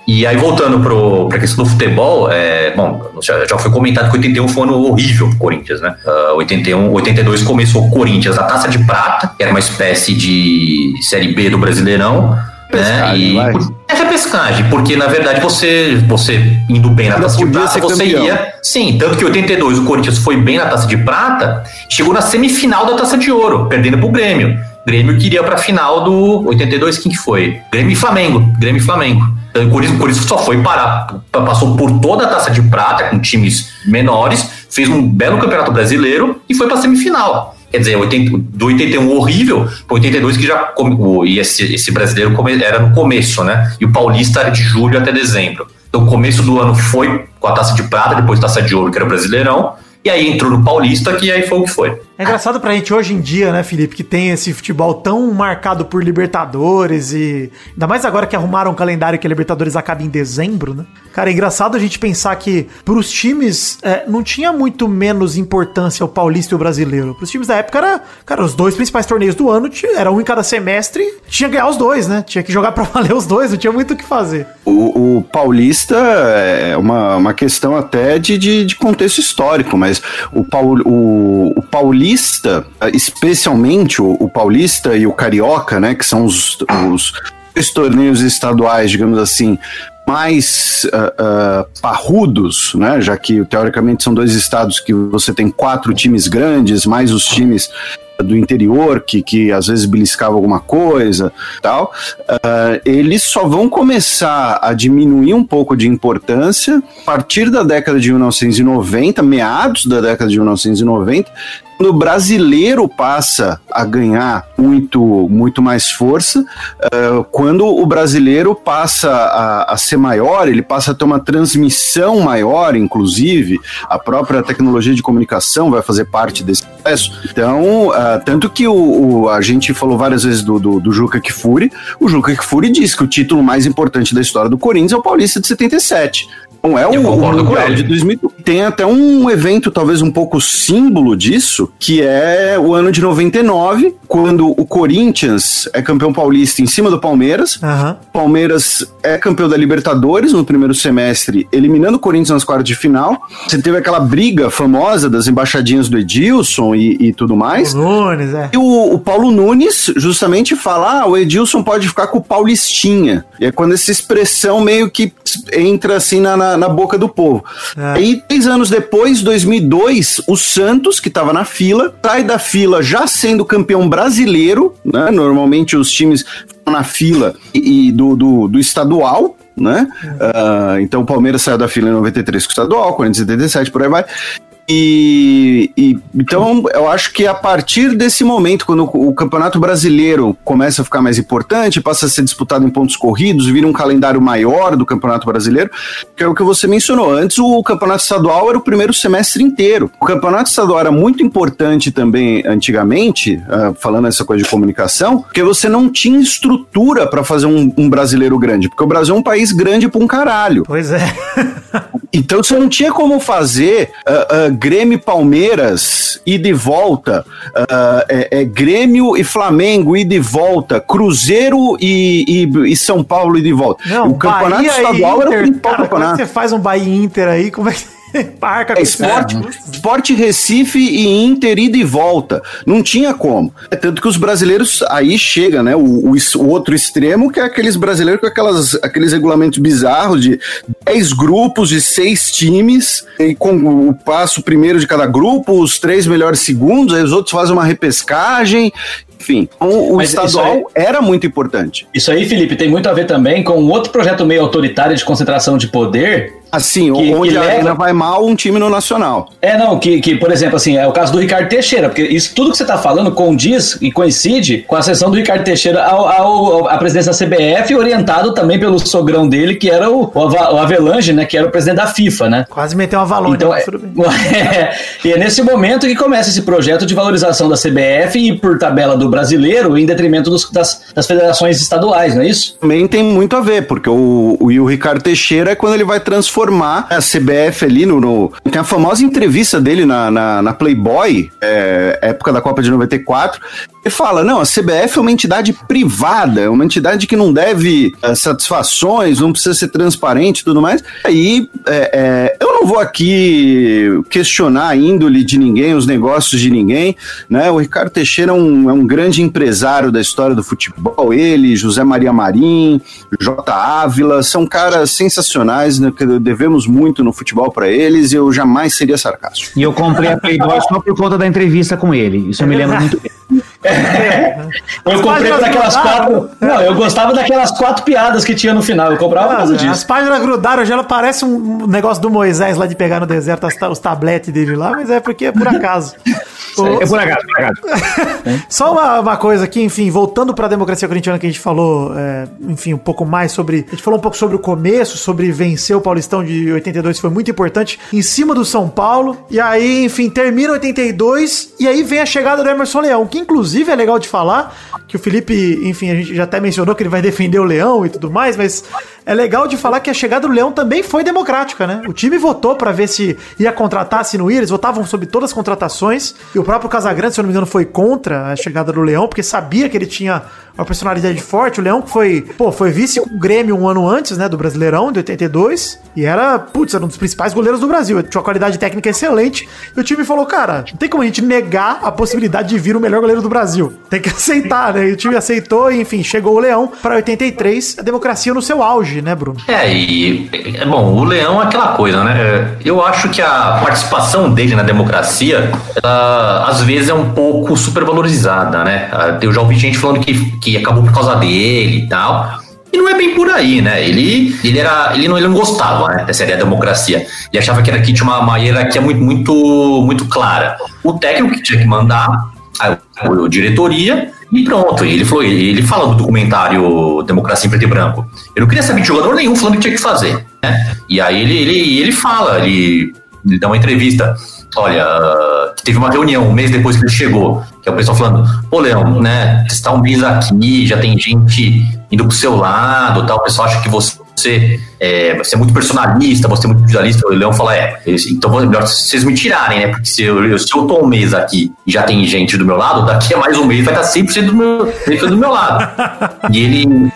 E aí, voltando para a questão do futebol, é, bom, já, já foi comentado que 81 foi um ano horrível pro Corinthians, né? Uh, 81, 82 começou o Corinthians na Taça de Prata, que era uma espécie de Série B do Brasileirão. Né? E é repescagem, porque na verdade você, você indo bem na Taça de Prata, você campeão. ia. Sim, tanto que 82 o Corinthians foi bem na Taça de Prata, chegou na semifinal da Taça de Ouro, perdendo pro Grêmio. Grêmio queria para a final do 82, quem que foi? Grêmio e Flamengo. Grêmio e Flamengo. Então, o Corinthians, o Corinthians só foi parar, passou por toda a taça de prata com times menores, fez um belo campeonato brasileiro e foi para semifinal. Quer dizer, 80, do 81 horrível para 82 que já e esse, esse brasileiro era no começo, né? E o Paulista era de julho até dezembro. Então, o começo do ano foi com a taça de prata, depois taça de ouro, que era o brasileirão, e aí entrou no Paulista, que aí foi o que foi. É engraçado pra gente hoje em dia, né, Felipe, que tem esse futebol tão marcado por Libertadores e. Ainda mais agora que arrumaram um calendário que a Libertadores acaba em dezembro, né? Cara, é engraçado a gente pensar que pros times é, não tinha muito menos importância o paulista e o brasileiro. Pros times da época era, cara, os dois principais torneios do ano, era um em cada semestre, tinha que ganhar os dois, né? Tinha que jogar pra valer os dois, não tinha muito o que fazer. O, o paulista é uma, uma questão até de, de, de contexto histórico, mas o, Paul, o, o paulista paulista, especialmente o, o, paulista e o carioca, né, que são os, os, os torneios estaduais, digamos assim, mais uh, uh, parrudos, né? Já que teoricamente são dois estados que você tem quatro times grandes, mais os times do interior que, que às vezes beliscava alguma coisa tal, uh, eles só vão começar a diminuir um pouco de importância a partir da década de 1990, meados da década de 1990, quando o brasileiro passa a ganhar muito, muito mais força, uh, quando o brasileiro passa a, a, ser maior, ele passa a ter uma transmissão maior, inclusive, a própria tecnologia de comunicação vai fazer parte desse processo. Então, uh, tanto que o, o, a gente falou várias vezes do, do, do Juca Kfouri, o Juca Kfouri diz que o título mais importante da história do Corinthians é o Paulista de 77. Não é o, o Mundial de 2000. Tem até um evento, talvez um pouco símbolo disso, que é o ano de 99, quando o Corinthians é campeão paulista em cima do Palmeiras. Uhum. Palmeiras é campeão da Libertadores no primeiro semestre, eliminando o Corinthians nas quartas de final. Você teve aquela briga famosa das embaixadinhas do Edilson e, e tudo mais. O Nunes, é. E o, o, Paulo Nunes justamente fala: ah, o Edilson pode ficar com o Paulistinha. E é quando essa expressão meio que entra assim na, na na, boca do povo. É. Aí, três anos depois, 2002, o Santos, que estava na fila, sai da fila já sendo campeão brasileiro, né? Normalmente os times na fila e, e do, do, do estadual, né? Uh, então o Palmeiras saiu da fila em 93 com o estadual, 477, por aí vai. E, e, então eu acho que a partir desse momento, quando o Campeonato Brasileiro começa a ficar mais importante, passa a ser disputado em pontos corridos, vira um calendário maior do Campeonato Brasileiro, que é o que você mencionou. Antes o Campeonato Estadual era o primeiro semestre inteiro. O Campeonato Estadual era muito importante também antigamente, uh, falando essa coisa de comunicação, porque você não tinha estrutura para fazer um, um, brasileiro grande, porque o Brasil é um país grande pra um caralho. Pois é. então você não tinha como fazer. Uh, uh, Grêmio e Palmeiras, e de volta, uh, é, é, Grêmio e Flamengo, e de volta, Cruzeiro e, e, e São Paulo, e de volta. Não, o campeonato Bahia estadual Inter, era o principal cara, campeonato. Como é que você faz um Bahia Inter aí? Como é que. Parca, é, esporte, esporte Recife e Inter ida e volta. Não tinha como. É tanto que os brasileiros aí chega, né? O, o, o, outro extremo, que é aqueles brasileiros com aquelas, aqueles regulamentos bizarros de 10 grupos de seis times, e com o passo primeiro de cada grupo, os três melhores segundos, aí os outros fazem uma repescagem. Enfim, o, o estadual aí, era muito importante. Isso aí, Felipe, tem muito a ver também com um outro projeto meio autoritário de concentração de poder, Assim, que, onde que a leva... vai mal um time no Nacional. É, não, que, que, por exemplo, assim, é o caso do Ricardo Teixeira, porque isso tudo que você está falando condiz e coincide com a sessão do Ricardo Teixeira ao, ao, à presidência da CBF, orientado também pelo sogrão dele, que era o, o Avelange, né, que era o presidente da FIFA, né? Quase meteu uma valor. Então, é, é, e é nesse momento que começa esse projeto de valorização da CBF e por tabela do, brasileiro em detrimento dos- das, das federações estaduais, não é isso? Também tem muito a ver, porque o, o, o Ricardo Teixeira é quando ele vai transformar a CBF ali no. no- tem a famosa entrevista dele na, na, na Playboy, é, época da Copa de 94. Ele fala: não, a CBF é uma entidade privada, é uma entidade que não deve eh, satisfações, não precisa ser transparente e tudo mais. Aí é, é, eu não vou aqui questionar a índole de ninguém, os negócios de ninguém, né? O Ricardo Teixeira é um, é um grande empresário da história do futebol, ele, José Maria Marim, J. Ávila, são caras sensacionais, né, que devemos muito no futebol para eles e eu jamais seria sarcástico. E eu comprei a Playboy só por conta da entrevista com ele. Isso eu me lembro muito bem. Eu comprei páginas por aquelas grudaram. quatro. Não, eu gostava daquelas quatro piadas que tinha no final. Eu comprava por causa disso. As páginas grudaram, já ela parece um negócio do Moisés lá de pegar no deserto as os tabletes dele lá, mas é porque é por acaso. O- É por acaso, por acaso. Só uma, uma coisa aqui, enfim, voltando para a democracia corintiana que a gente falou, é, enfim, um pouco mais sobre. A gente falou um pouco sobre o começo, sobre vencer o Paulistão de 82, que foi muito importante, em cima do São Paulo. E aí, enfim, termina 82, e aí vem a chegada do Emerson Leão, que inclusive é legal de falar, que o Felipe, enfim, a gente já até mencionou que ele vai defender o Leão e tudo mais, mas é legal de falar que a chegada do Leão também foi democrática, né? O time votou para ver se ia contratar, se não ia, eles votavam sobre todas as contratações, e o próprio Casagrande, se eu não me engano, foi contra a chegada do Leão, porque sabia que ele tinha uma personalidade forte. O Leão que foi, pô, foi vice com o Grêmio um ano antes, né, do Brasileirão, de 82, e era, putz, era um dos principais goleiros do Brasil. Tinha uma qualidade técnica excelente, e o time falou, cara, não tem como a gente negar a possibilidade de vir o melhor goleiro do Brasil. Tem que aceitar, né? E o time aceitou, e enfim, chegou o Leão para 83, a democracia no seu auge, né, Bruno? É, e, é, bom, o Leão é aquela coisa, né? Eu acho que a participação dele na democracia, ela, às vezes é um pouco supervalorizada, né? Ah, Eu já ouvi gente falando que, que acabou por causa dele e tal. E não é bem por aí, né? Ele, ele, era, ele, não, ele não gostava né, dessa ideia da democracia. Ele achava que era que tinha uma, uma hierarquia muito, muito, muito clara. O técnico que tinha que mandar, a, diretoria, e pronto. Ele, falou, ele, fala do documentário Democracia em Preto e Branco. Eu não queria saber de jogador nenhum falando o que tinha que fazer. Né? E aí ele, ele, ele fala, ele, ele dá uma entrevista. Olha, teve uma reunião um mês depois que ele chegou, que é o pessoal falando, pô, Leão, né, você está um mês aqui, já tem gente indo pro seu lado, tal, o pessoal acha que você é, você é muito personalista, você é muito individualista. O Leão fala, é, então é melhor vocês me tirarem, né, porque se eu, se eu tô um mês aqui e já tem gente do meu lado, daqui a mais um mês vai estar 100% do meu, do meu lado. E ele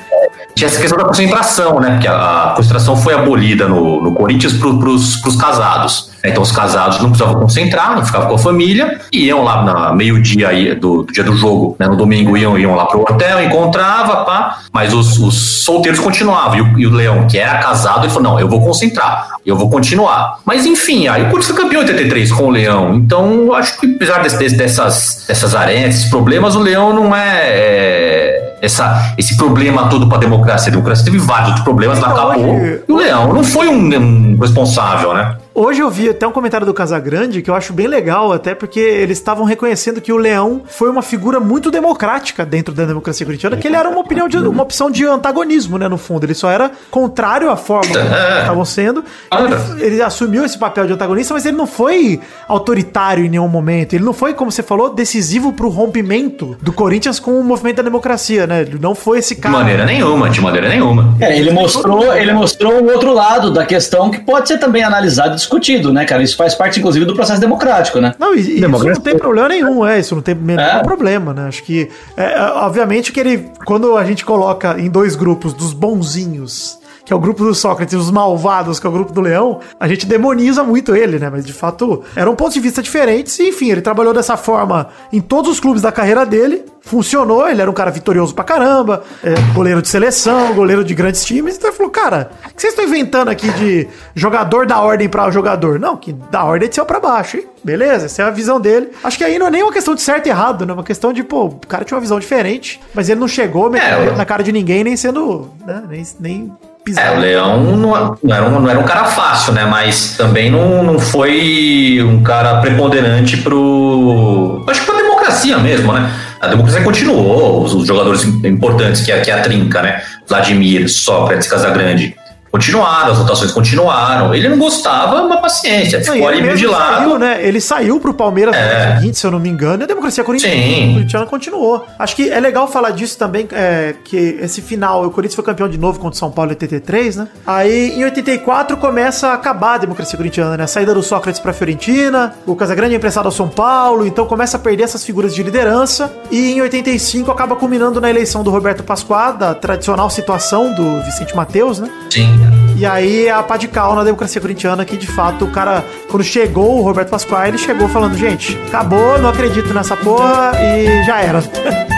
tinha essa questão da concentração, né? Porque a, a concentração foi abolida no, no Corinthians pros, pros casados. Então os casados não precisavam concentrar, não ficavam com a família, e iam lá na meio-dia do, do dia do jogo, né? No domingo iam, iam lá pro hotel, encontrava, pá, mas os, os solteiros continuavam. E o, e o Leão, que era casado, ele falou: não, eu vou concentrar, eu vou continuar. Mas enfim, aí o Corinthians foi campeão em 83 com o Leão. Então, eu acho que apesar desse, dessas, dessas arestas, esses problemas, o Leão não é. é essa, esse problema todo para a democracia. A democracia teve vários outros problemas, não Então, acabou. E o Leão não foi um, um responsável, né? Hoje eu vi até um comentário do Casagrande que eu acho bem legal, até porque eles estavam reconhecendo que o Leão foi uma figura muito democrática dentro da democracia corintiana, que ele era uma opinião de uma opção de antagonismo, né, no fundo. Ele só era contrário à forma como É. estavam sendo. Ele, ele assumiu esse papel de antagonista, mas ele não foi autoritário em nenhum momento. Ele não foi, como você falou, decisivo pro rompimento do Corinthians com o movimento da democracia, né? Ele não foi esse De cara. maneira nenhuma, de maneira nenhuma. É, ele mostrou, ele mostrou o outro lado da questão que pode ser também analisado e discutido, né, cara? Isso faz parte, inclusive, do processo democrático, né? Não, e, e isso Democracia. não tem problema nenhum, é, isso não tem menor É. problema, né? Acho que, é, é, obviamente que ele, quando a gente coloca em dois grupos dos bonzinhos, que é o grupo do Sócrates, os malvados, que é o grupo do Leão, a gente demoniza muito ele, né? Mas de fato, eram pontos de vista diferentes, e enfim, ele trabalhou dessa forma em todos os clubes da carreira dele, funcionou, ele era um cara vitorioso pra caramba, é, goleiro de seleção, goleiro de grandes times, então ele falou, cara, o que vocês estão inventando aqui de jogador da ordem pra jogador? Não, que da ordem de céu pra baixo, hein? Beleza, essa é a visão dele. Acho que aí não é nem uma questão de certo e errado, né? É uma questão de, pô, o cara tinha uma visão diferente, mas ele não chegou É, na cara de ninguém, nem sendo, né? Nem, nem É, o Leão não, não era um, não era um cara fácil, né? Mas também não, não foi um cara preponderante pro. Acho que pra democracia mesmo, né? A democracia continuou, os, os jogadores importantes, que é, que é a trinca, né? Vladimir, Sócrates, Casagrande, continuaram, as votações continuaram. Ele não gostava, mas paciência, ficou ali meio de lado. saiu, né? Ele saiu pro Palmeiras no É. ano seguinte, se eu não me engano, e a democracia corintiana, continuou. Acho que é legal falar disso também, é, que esse final, o Corinthians foi campeão de novo contra o São Paulo em 83, né? Aí em 84 começa a acabar a democracia corintiana, né? A saída do Sócrates pra Fiorentina, o Casagrande é emprestado ao São Paulo, então começa a perder essas figuras de liderança. E em 85 acaba culminando na eleição do Roberto Pasquá, da tradicional situação do Vicente Mateus, né? Sim. E aí é a pá de cal na democracia corintiana que de fato o cara, quando chegou o Roberto Pascoal, ele chegou falando, gente, acabou, não acredito nessa porra e já era.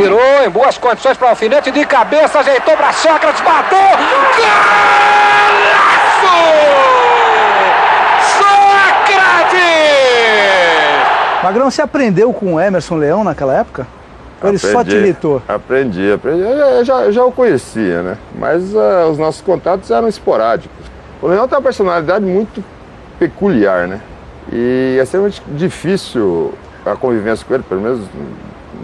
Virou em boas condições para o alfinete de cabeça, ajeitou para Sócrates, bateu. Golaço! Sócrates! Magrão, você aprendeu com o Emerson Leão naquela época? Ou ele só te Aprendi, imitou? Aprendi, aprendi. Eu já, eu já, o conhecia, né? Mas ah, os nossos contatos eram esporádicos. O Leão tem uma personalidade muito peculiar, né? E é extremamente difícil a convivência com ele, pelo menos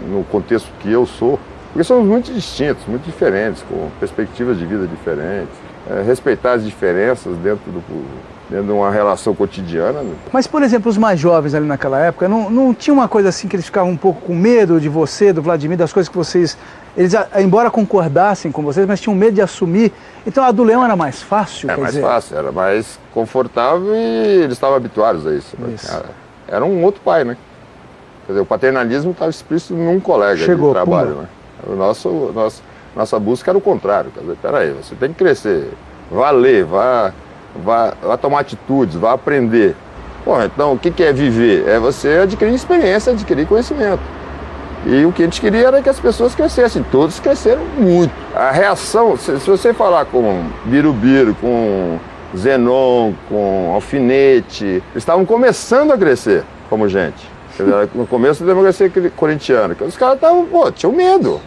no contexto que eu sou, porque somos muito distintos, muito diferentes, com perspectivas de vida diferentes. É, respeitar as diferenças dentro, do, dentro de uma relação cotidiana. né? Mas, por exemplo, os mais jovens ali naquela época, não, não tinha uma coisa assim que eles ficavam um pouco com medo de você, do Vladimir, das coisas que vocês. Eles, embora concordassem com vocês, mas tinham medo de assumir. Então a do Leão era mais fácil, quer mais dizer. fácil, era mais confortável e eles estavam habituados a isso. né? Isso. Era, era um outro pai, né? Quer dizer, o paternalismo estava explícito num colega Chegou, de trabalho, né? O nosso, nosso, nossa busca era o contrário. Quer dizer, peraí, você tem que crescer, vá ler, vá, vá, vá tomar atitudes, vá aprender. Bom, então o que, que é viver? É você adquirir experiência, adquirir conhecimento. E o que a gente queria era que as pessoas crescessem. Todos cresceram muito. A reação, se, se você falar com Birubiru, com Zenon, com Alfinete, eles estavam começando a crescer como gente. No começo da democracia corintiana. que Os caras estavam, pô, tinham medo.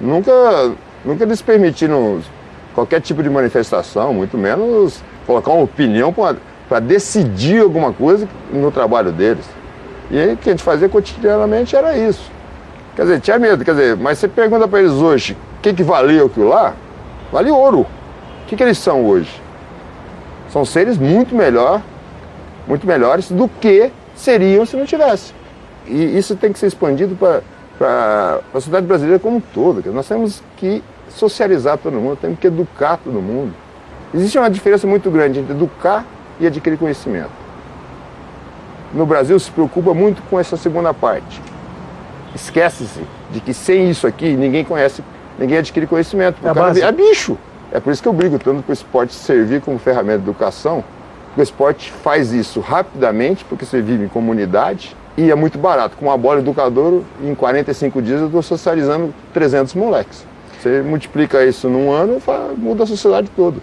Nunca, nunca eles permitiram qualquer tipo de manifestação, muito menos colocar uma opinião para decidir alguma coisa no trabalho deles. E aí o que a gente fazia cotidianamente era isso. Quer dizer, tinha medo, quer dizer, mas você pergunta para eles hoje o que, que valia aquilo lá, vale ouro. O que, que eles são hoje? São seres muito melhor, muito melhores do que seriam se não tivesse. E isso tem que ser expandido para a sociedade brasileira como um todo. Nós temos que socializar todo mundo, temos que educar todo mundo. Existe uma diferença muito grande entre educar e adquirir conhecimento. No Brasil se preocupa muito com essa segunda parte. Esquece-se de que sem isso aqui ninguém conhece, ninguém adquire conhecimento. É base. é bicho. É por isso que eu brigo tanto para o esporte servir como ferramenta de educação. O esporte faz isso rapidamente, porque você vive em comunidade e é muito barato. Com uma bola educador, em 45 dias eu estou socializando 300 moleques. Você multiplica isso num ano, muda a sociedade toda.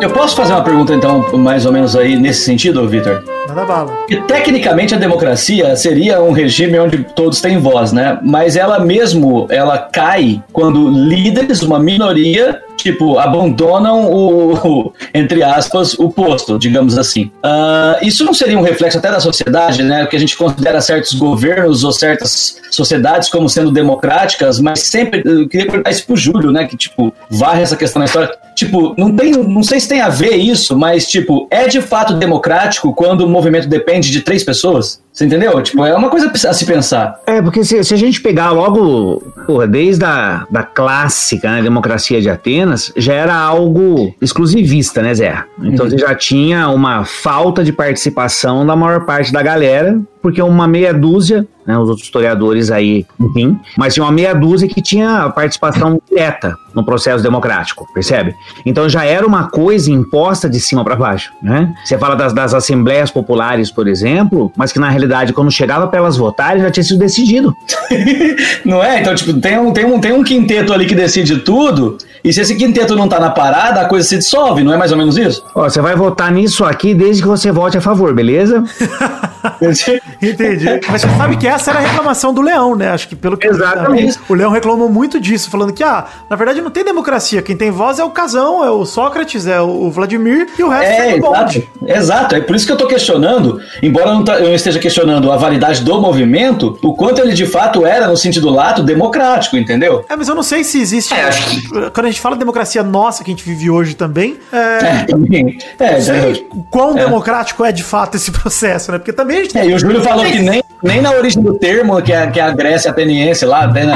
Eu posso fazer uma pergunta, então, mais ou menos aí nesse sentido, Vitor? Manda bala. Porque tecnicamente a democracia seria um regime onde todos têm voz, né? Mas ela mesmo, ela cai quando líderes, uma minoria, tipo, abandonam o, entre aspas, o posto, digamos assim. Ah, isso não seria um reflexo até da sociedade, né? Que a gente considera certos governos ou certas sociedades como sendo democráticas, mas sempre, eu queria perguntar isso pro Júlio, né? Que, tipo, varre essa questão na história. Tipo, não tem, não sei se tem a ver isso, mas, tipo, é de fato democrático quando o movimento depende de três pessoas? Você entendeu? Tipo, é uma coisa a se pensar. É, porque se, se a gente pegar logo, porra, desde a da clássica né, democracia de Atenas, já era algo exclusivista, né, Zé? Então você já tinha uma falta de participação da maior parte da galera, porque uma meia dúzia, né, os outros historiadores aí, enfim, mas tinha uma meia dúzia que tinha participação direta no processo democrático, percebe? Então já era uma coisa imposta de cima para baixo, né? Você fala das, das assembleias populares, por exemplo, mas que na realidade quando chegava para elas votarem já tinha sido decidido. Não é? Então, tipo, tem um, tem, um, tem um quinteto ali que decide tudo, e se esse quinteto não tá na parada, a coisa se dissolve, não é mais ou menos isso? Ó, você vai votar nisso aqui desde que você vote a favor, beleza? Entendi. Mas você sabe que essa era a reclamação do Leão, né? Acho que pelo que Exatamente. o Leão reclamou muito disso, falando que, ah, na verdade não tem democracia. Quem tem voz é o Casão, é o Sócrates, é o Vladimir e o resto É, é bonde. exato, exato. É por isso que eu tô questionando, embora eu não, tá- eu não esteja questionando a validade do movimento, o quanto ele de fato era, no sentido lato, democrático, entendeu? É, mas eu não sei se existe. É, acho que- Quando a gente fala democracia nossa, que a gente vive hoje também, é. É, também. É, Não sei é, quão democrático é de fato esse processo, né? Porque também a gente É, e o Júlio falou que nem, nem na origem do termo, que é, que é a Grécia ateniense lá, até, né,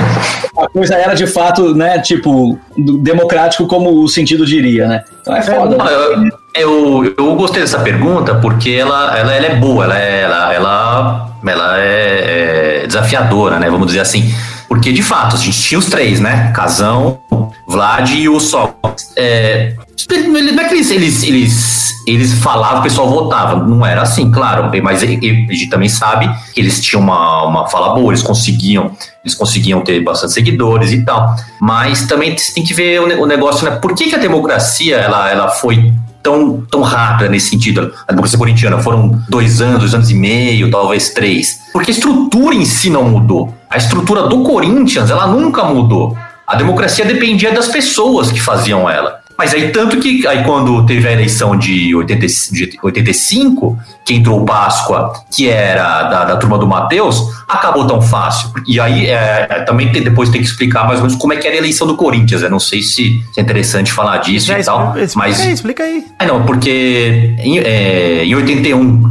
a coisa era de fato, né, tipo, democrático como o sentido diria, né? Então é foda. Não, né? eu, eu, eu gostei dessa pergunta porque ela, ela, ela é boa, ela é, ela, ela, ela é, é desafiadora, né? Vamos dizer assim. Porque, de fato, a gente tinha os três, né? Casão, Vlad e o Sócrates. É, não é que eles, eles, eles, eles falavam, o pessoal votava. Não era assim, claro. Mas a gente também sabe que eles tinham uma, uma fala boa, eles conseguiam, eles conseguiam ter bastante seguidores e tal. Mas também tem que ver o negócio, né? Por que, que a democracia ela, ela foi tão, tão rápida nesse sentido. A democracia corintiana foram dois anos, dois anos e meio, talvez três. Porque a estrutura em si não mudou. A estrutura do Corinthians, ela nunca mudou. A democracia dependia das pessoas que faziam ela. Mas aí, tanto que aí quando teve a eleição de, 80, de 85, que entrou o Páscoa, que era da, da turma do Matheus, acabou tão fácil. E aí, é, é, também tem- depois tem que explicar mais ou menos como é que era a eleição do Corinthians. Eu não sei se é interessante falar disso Já e tal, explica, mas... aí, explica aí. É, não, porque em, é, em 81,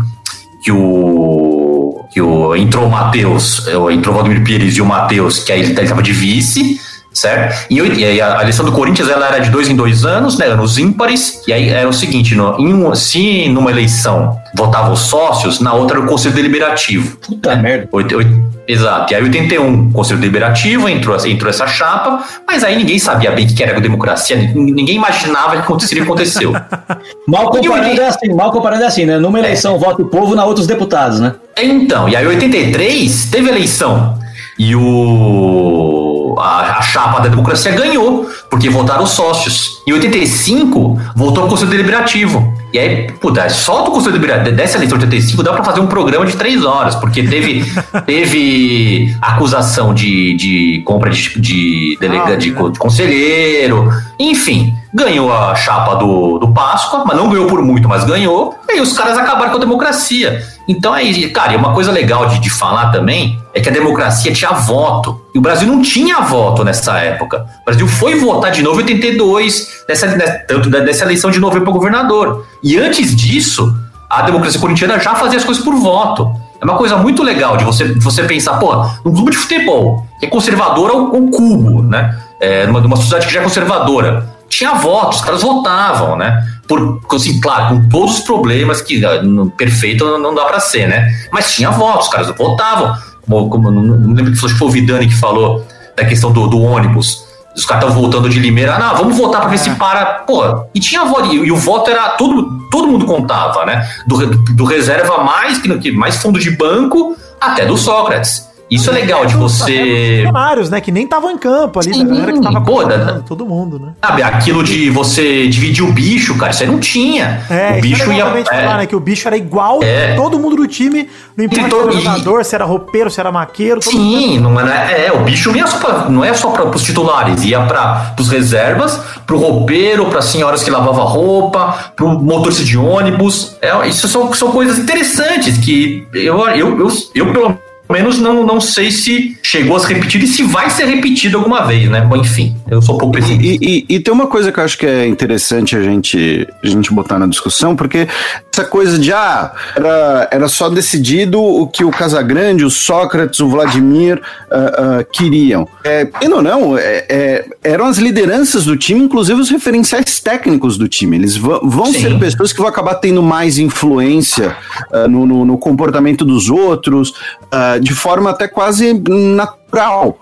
que o, que o entrou o Matheus, é, entrou o Vladimir Pires e o Matheus, que aí ele estava de vice, certo? E, oit- e aí a eleição do Corinthians ela era de dois em dois anos, né, anos ímpares, e aí era o seguinte, no, um- se numa eleição votavam os sócios, na outra era o Conselho Deliberativo. Puta merda. Oito- oito- Exato. E aí, 81, Conselho Deliberativo, entrou, entrou essa chapa, mas aí ninguém sabia bem o que era a democracia, ninguém imaginava que aconteceria o que aconteceu. Mal comparando E é assim, mal comparando é assim, né? Numa eleição vota o povo, na outra os deputados, né? Então, e aí, 83, teve eleição. E o. A, a chapa da democracia ganhou, porque votaram os sócios. Em 85, voltou o Conselho Deliberativo. E aí, puta, só do Conselho Deliberativo, dessa eleição de 85, dá pra fazer um programa de três horas, porque teve, teve acusação de, de compra de, de, delega, de, de conselheiro, enfim, ganhou a chapa do, do Páscoa, mas não ganhou por muito, mas ganhou, e aí os caras acabaram com a democracia. Então aí, cara, e uma coisa legal de, de falar também é que a democracia tinha voto. E o Brasil não tinha voto nessa época. O Brasil foi votar de novo em 82, nessa, nessa, tanto dessa eleição de novo para governador. E antes disso, a democracia corintiana já fazia as coisas por voto. É uma coisa muito legal de você, de você pensar, pô, num clube de futebol, que é conservador ao, ao cubo, né? É, numa, numa sociedade que já é conservadora. Tinha votos, os caras votavam, né? Por, assim, claro, com todos os problemas que ah, perfeito não- dá pra ser, né? Mas tinha votos, os caras votavam. Como, como- não, não lembro que foi, o Vidani que falou da questão do, do ônibus. Os caras estavam voltando de Limeira, não, vamos votar pra ver se para. Pô, e tinha voto, e, e o voto era. Todo, todo mundo contava, né? Do, re- do reserva mais, que mais fundo de banco até do Sócrates. Isso é legal de você. Funcionários, né? Que nem estavam em campo ali, Sim, da galera que tava pô, da- todo mundo, né? Sabe, aquilo de você dividir o bicho, cara, isso aí não tinha. É, o bicho é ia. é, falar, né? Que o bicho era igual É. todo mundo do time, não importa todo- se era jogador, se era roupeiro, se era maqueiro, Sim, não é, é, o bicho não, ia só pra, não é só para os titulares, ia para os reservas, para o roupeiro, para as senhoras que lavavam roupa, para o motorista de ônibus. É, isso são, são coisas interessantes que eu, eu, eu, eu pelo menos não, não sei se chegou a se repetir e se vai ser repetido alguma vez, né? Bom, enfim, eu sou pouco pessimista. E, e- e tem uma coisa que eu acho que é interessante a gente, a gente botar na discussão, porque essa coisa de, ah, era, era só decidido o que o Casagrande, o Sócrates, o Vladimir ah, ah, queriam. É, e não, não, é- é- eram as lideranças do time, inclusive os referenciais técnicos do time. Eles vão, Sim. ser pessoas que vão acabar tendo mais influência ah, no, no- no comportamento dos outros, de forma até quase natural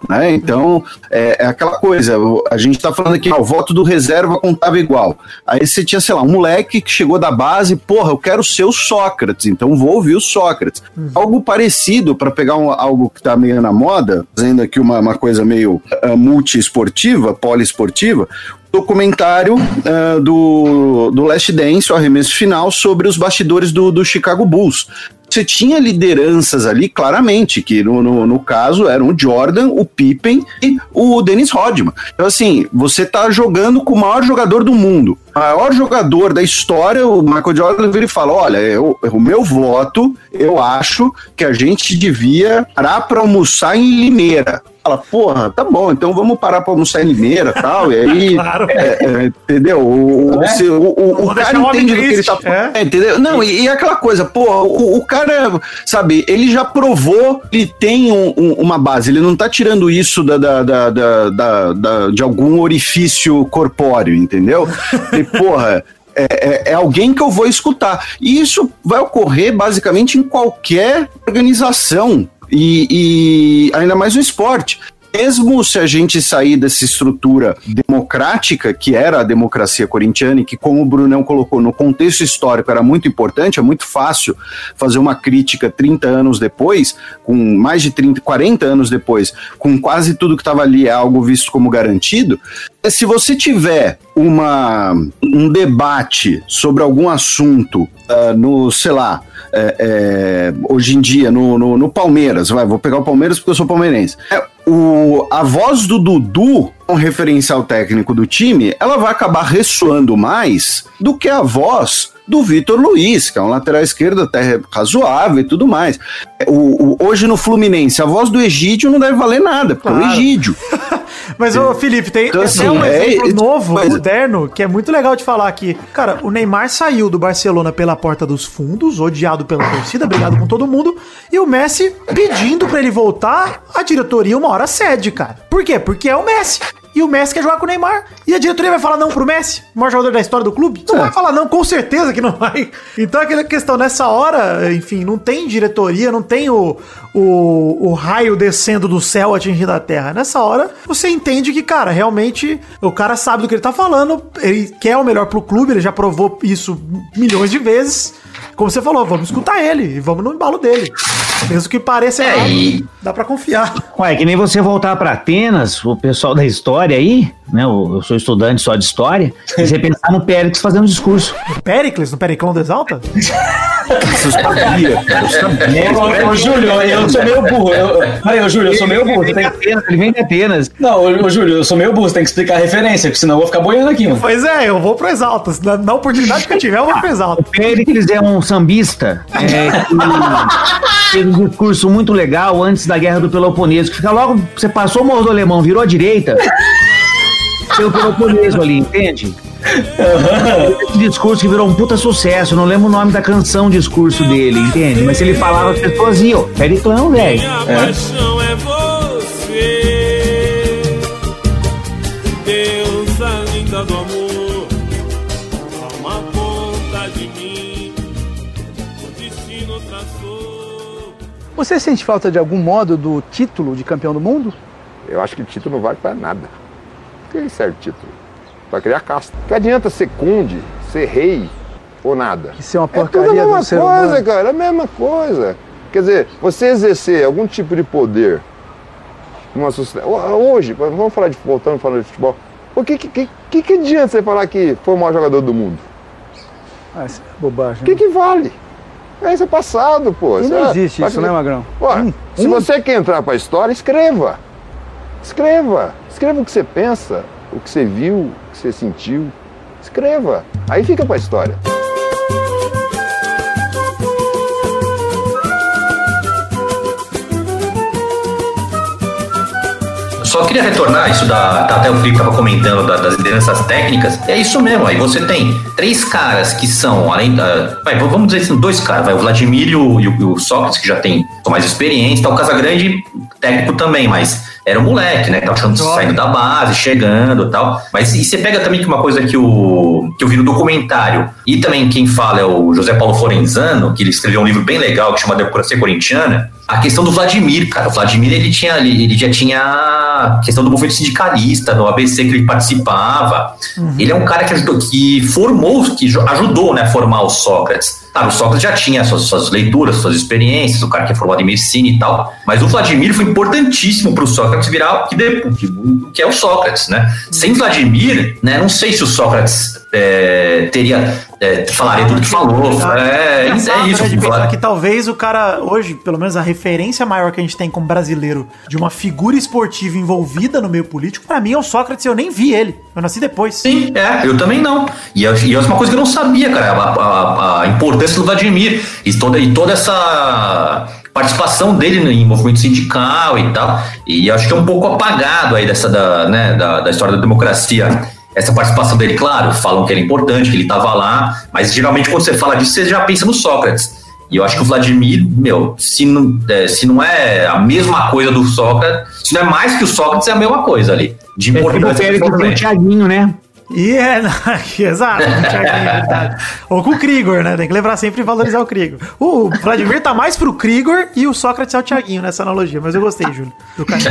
né? Então, é, é aquela coisa, a gente tá falando aqui, ah, o voto do reserva contava igual. Aí você tinha, sei lá, um moleque que chegou da base, porra, eu quero ser o Sócrates, então vou ouvir o Sócrates. Algo parecido, para pegar um- algo que tá meio na moda, fazendo aqui uma, uma coisa meio ah, multiesportiva, poliesportiva, documentário ah, do, do Last Dance, o arremesso final, sobre os bastidores do, do Chicago Bulls. Você tinha lideranças ali, claramente, que no, no, no caso eram o Jordan, o Pippen e o Dennis Rodman. Então, assim, você tá jogando com o maior jogador do mundo. O maior jogador da história, o Michael Jordan, vira e fala: Olha, eu, o meu voto, eu acho que a gente devia parar pra almoçar em Limeira. Fala, porra, tá bom, então vamos parar pra almoçar em Limeira e tal. E aí, Claro. é, é, entendeu? O, É. se- o, o- o cara o entende do que ele tá falando. é. É, entendeu? Não, e, e aquela coisa, pô, o, o cara, sabe, ele já provou, ele tem um- um- uma base, ele não tá tirando isso da, da, da, da- da- da- de algum orifício corpóreo, entendeu? E, porra. É, é- é alguém que eu vou escutar. E isso vai ocorrer basicamente em qualquer organização. E, e ainda mais no esporte. Mesmo se a gente sair dessa estrutura democrática, que era a democracia corintiana, e que, como o Brunão colocou, no contexto histórico era muito importante, é muito fácil fazer uma crítica 30 anos depois, com mais de 30, 40 anos depois, com quase tudo que estava ali é algo visto como garantido. É, Se você tiver uma, um debate sobre algum assunto ah, no, sei lá, é, é, hoje em dia no, no, no Palmeiras, vai, vou pegar o Palmeiras porque eu sou palmeirense. É, o, a voz do Dudu, um referencial técnico do time, ela vai acabar ressoando mais do que a voz do Vitor Luiz, que é um lateral esquerdo até razoável e tudo mais. É, O, o- hoje no Fluminense, a voz do Egídio não deve valer nada, porque é o Claro. Egídio. Mas, ô, Felipe, tem Então, assim, é um é- exemplo é- novo, mas- moderno, que é muito legal de falar aqui. Cara, o Neymar saiu do Barcelona pela porta dos fundos, odiado pela torcida, brigado com todo mundo, e o Messi pedindo pra ele voltar, a diretoria uma hora cede, cara. Por quê? Porque é o Messi. E o Messi quer jogar com o Neymar. E a diretoria vai falar não pro Messi, o maior jogador da história do clube? Não vai falar não, com certeza que não vai. Então aquela questão, nessa hora, enfim, não tem diretoria, não tem o, o, o raio descendo do céu atingindo a terra. Nessa hora, você entende que, cara, realmente o cara sabe do que ele tá falando, ele quer o melhor pro clube, ele já provou isso milhões de vezes. Como você falou, vamos escutar ele e vamos no embalo dele. Mesmo que pareça É, errado, e- dá pra confiar. Ué, que nem você voltar pra Atenas, o pessoal da história aí, né? Eu eu sou estudante só de história, e você pensar no Péricles fazendo discurso. No Péricles, no Periclão do Exalta? Eu sabia, cara, eu sabia. Ô, ô, Júlio, eu sou meio burro. Eu, peraí, ô, Júlio, eu sou meio burro. Atenas, ele vem de Atenas. Não, ô, Júlio, eu sou meio burro. Você tem que explicar a referência, porque senão eu vou ficar boiando aqui, mano. Pois é, eu vou pro Exalta. Na, na oportunidade que eu tiver, eu vou pro Exalta. Péricles é um sambista é, que fez um discurso muito legal antes da Guerra do Peloponeso, que fica logo, você passou o Morro do Alemão, virou à direita, tem o Peloponeso ali, entende? Esse discurso que virou um puta sucesso, não lembro o nome da canção discurso dele, entende? Mas se ele falava, as pessoas iam, Periclão, velho. é Você sente falta de algum modo do título de campeão do mundo? Eu acho que título não vale para nada. Por que serve título? Para criar casta. Que adianta ser conde, ser rei ou nada? Isso é uma É tudo a porcaria mesma coisa, humano. cara, é a mesma coisa. Quer dizer, você exercer algum tipo de poder numa sociedade. Hoje, vamos falar de voltando falar de futebol. O que, que, que, que adianta você falar que foi o maior jogador do mundo? Ah, isso é bobagem. O que, que vale? É, isso é passado, pô. E não é- existe vai isso, né, Magrão? Ó, Hum, se hum. você quer entrar para a história, escreva. Escreva. Escreva o que você pensa, o que você viu, o que você sentiu. Escreva. Aí fica para a história. Só queria retornar isso da, da- até o Felipe estava comentando da- das lideranças técnicas. É isso mesmo. Aí você tem três caras que são, além da. vai, vamos dizer assim, dois caras, vai, o Vladimir e o, e o- Sócrates, que já tem mais experientes, tá? O Casagrande, técnico também, mas era um moleque, né? Que tava achando- saindo da base, chegando e tal. Mas e você pega também que uma coisa que, o, que eu vi no documentário, e também quem fala é o José Paulo Forenzano, que ele escreveu um livro bem legal que chama Democracia Corintiana, a questão do Vladimir, cara. O Vladimir, ele tinha ele já tinha a questão do movimento sindicalista, no ABC que ele participava. Ele é um cara que ajudou, que formou, que ajudou, né, a formar o Sócrates. Claro, o Sócrates já tinha suas, suas leituras, suas experiências, o cara que é formado em medicina e tal, mas o Vladimir foi importantíssimo para o Sócrates virar o que é o Sócrates, né? Sem Vladimir, né, não sei se o Sócrates é, teria, é, falaria tudo que falou. É, é, isso. né, de pensar que talvez o cara, hoje, pelo menos a referência maior que a gente tem como brasileiro de uma figura esportiva envolvida no meio político, pra mim é o Sócrates, eu nem vi ele. Eu nasci depois. Sim, é, eu também não. E, eu- e é uma coisa que eu não sabia, cara, a, a- a importância do Vladimir e toda, e toda essa participação dele no- em movimento sindical e tal. E acho que é um pouco apagado aí dessa da, né, da, da história da democracia. Essa participação dele, claro, falam que ele é importante, que ele estava lá, mas geralmente quando você fala disso, você já pensa no Sócrates. E eu acho que o Vladimir, meu, se não, é, se não é a mesma coisa do Sócrates, se não é mais que o Sócrates, é a mesma coisa ali. De É. Pérez com o importante. Thiaguinho, né? E é, exato, com o Thiaguinho, é verdade. Ou com o Krigor, né? Tem que lembrar sempre e valorizar o Krigor. O Vladimir tá mais pro Krigor e o Sócrates é o Thiaguinho nessa analogia, mas eu gostei, Júlio, do que você.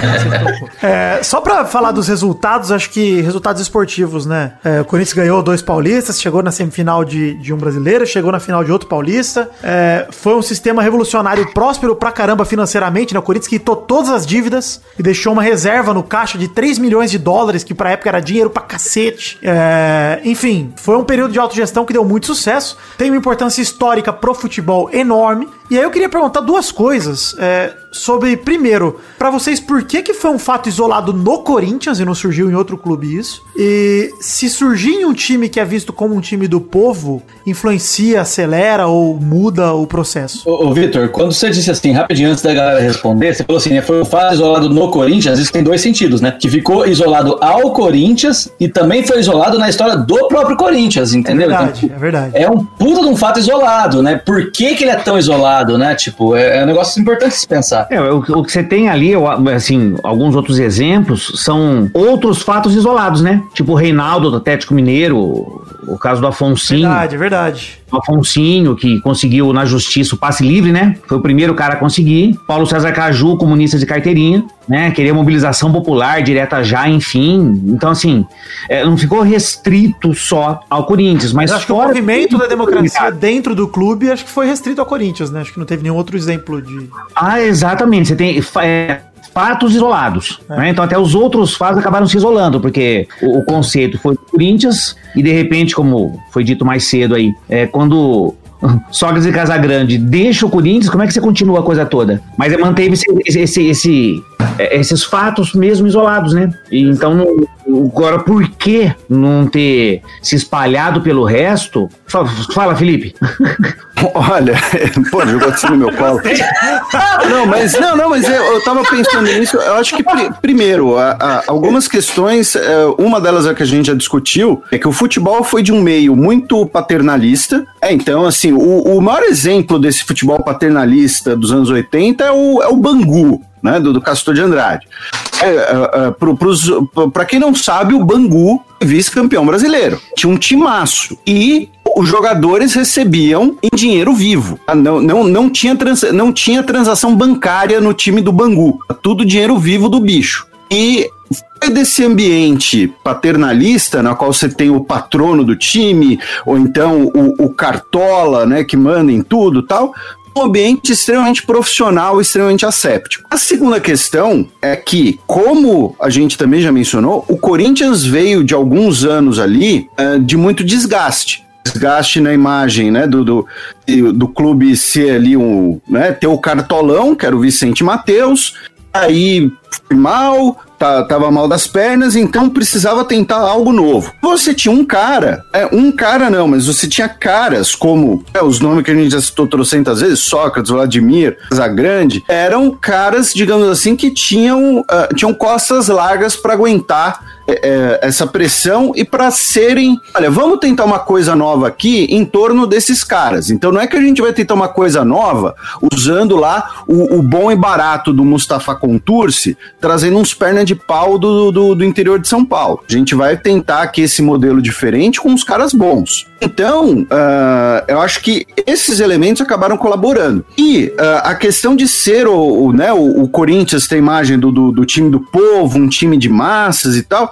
É, só pra falar dos resultados, acho que resultados esportivos, né? É, o Corinthians ganhou dois paulistas, chegou na semifinal de, de um brasileiro, chegou na final de outro paulista. É, foi um sistema revolucionário próspero pra caramba financeiramente, né? O Corinthians quitou todas as dívidas e deixou uma reserva no caixa de 3 milhões de dólares, que pra época era dinheiro pra cacete. É, enfim, foi um período de autogestão que deu muito sucesso, tem uma importância histórica pro futebol enorme. E aí eu queria perguntar duas coisas é, sobre, primeiro, pra vocês, por que que foi um fato isolado no Corinthians e não surgiu em outro clube isso? E se surgir em um time que é visto como um time do povo, influencia, acelera ou muda o processo? Ô, ô Vitor, quando você disse assim, rapidinho antes da galera responder, você falou assim, né? Foi um fato isolado no Corinthians, isso tem dois sentidos, né? Que ficou isolado ao Corinthians e também foi isolado na história do próprio Corinthians, É entendeu? verdade, Então, é verdade. é um puta de um fato isolado, né? Por que, que ele é tão isolado, né? Tipo, é, é um negócio importante se pensar. É, o, o que você tem ali, assim, alguns outros exemplos são outros fatos isolados, né? Tipo o Reinaldo do Atlético Mineiro, o caso do Afonsinho. Verdade, é verdade. O Afonsinho, que conseguiu na justiça o passe livre, né? Foi o primeiro cara a conseguir. Paulo César Caju, comunista de carteirinha, né? Queria mobilização popular, direta já, enfim. Então, assim, é, não ficou restrito só ao Corinthians, mas Eu acho que o movimento da democracia dentro do clube acho que foi restrito ao Corinthians, né? Acho que não teve nenhum outro exemplo de. Ah, exatamente. Você tem é, fatos isolados. É. né? Então, até os outros fatos acabaram se isolando, porque o, o conceito foi do Corinthians e, de repente, como foi dito mais cedo aí, é, quando. Sócrates e Casagrande deixa o Corinthians, como é que você continua a coisa toda? Mas é, manteve esse, esse- esse- é, esses fatos mesmo isolados, né? E então, não- agora, por que não ter se espalhado pelo resto? Fala, Felipe. Olha, pô, jogou assim no meu colo. Não, mas não, não, mas eu, eu tava pensando nisso. Eu acho que pri- primeiro, a- a- algumas questões, é, uma delas é que a gente já discutiu, é que o futebol foi de um meio muito paternalista. É, então, assim, o, o maior exemplo desse futebol paternalista dos anos 80 é o, é o Bangu. Né, do, do Castor de Andrade. É, é, é, pra quem não sabe, o Bangu vice-campeão brasileiro. Tinha um timaço. E os jogadores recebiam em dinheiro vivo. Ah, Não, não, não, tinha, trans, não tinha transação bancária no time do Bangu. Tudo dinheiro vivo do bicho. E foi desse ambiente paternalista, na qual você tem o patrono do time, ou então o, o cartola, né, que manda em tudo tal, um ambiente extremamente profissional, extremamente asséptico. A segunda questão é que, como a gente também já mencionou, o Corinthians veio de alguns anos ali eh, de muito desgaste desgaste na imagem, né, do, do, do clube ser ali um, né, ter o cartolão, que era o Vicente Mateus, aí mal, tá, tava mal das pernas, então precisava tentar algo novo. Você tinha um cara, é, um cara não, mas você tinha caras como é, os nomes que a gente já citou trocentas vezes, Sócrates, Vladimir, Casagrande, eram caras, digamos assim, que tinham, ah, tinham costas largas para aguentar é, essa pressão e para serem, olha, vamos tentar uma coisa nova aqui em torno desses caras. Então não é que a gente vai tentar uma coisa nova usando lá o, o bom e barato do Mustafa Contursi, trazendo uns pernas de pau do, do, do interior de São Paulo. A gente vai tentar aqui esse modelo diferente com os caras bons. Então, uh, eu acho que esses elementos acabaram colaborando. E uh, a questão de ser o, o né, o, o, Corinthians tem imagem do, do, do time do povo, um time de massas e tal,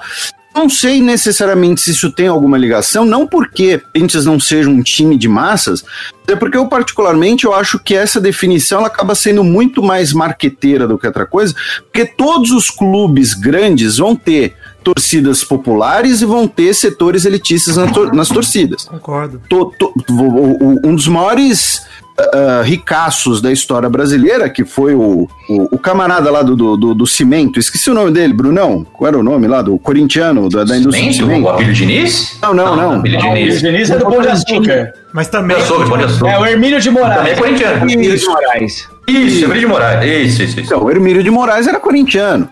não sei necessariamente se isso tem alguma ligação, não porque Corinthians não seja um time de massas, é porque eu particularmente eu acho que essa definição ela acaba sendo muito mais marqueteira do que outra coisa, porque todos os clubes grandes vão ter torcidas populares e vão ter setores elitistas nas, tor nas torcidas. Concordo. To, to, um dos maiores uh, ricaços da história brasileira, que foi o, o, o camarada lá do, do, do, cimento, esqueci o nome dele, Brunão, qual era o nome lá, do corintiano, da, da indústria cimento, do cimento? O Abílio Diniz? Não, não, não. Abílio Diniz. Diniz é do Pão de Açúcar. Mas também... É o Hermínio de Moraes. Também é corintiano. Hermínio de Moraes. Isso, Hermínio de Moraes. Isso, isso, isso. Então, o Hermínio de Moraes era corintiano.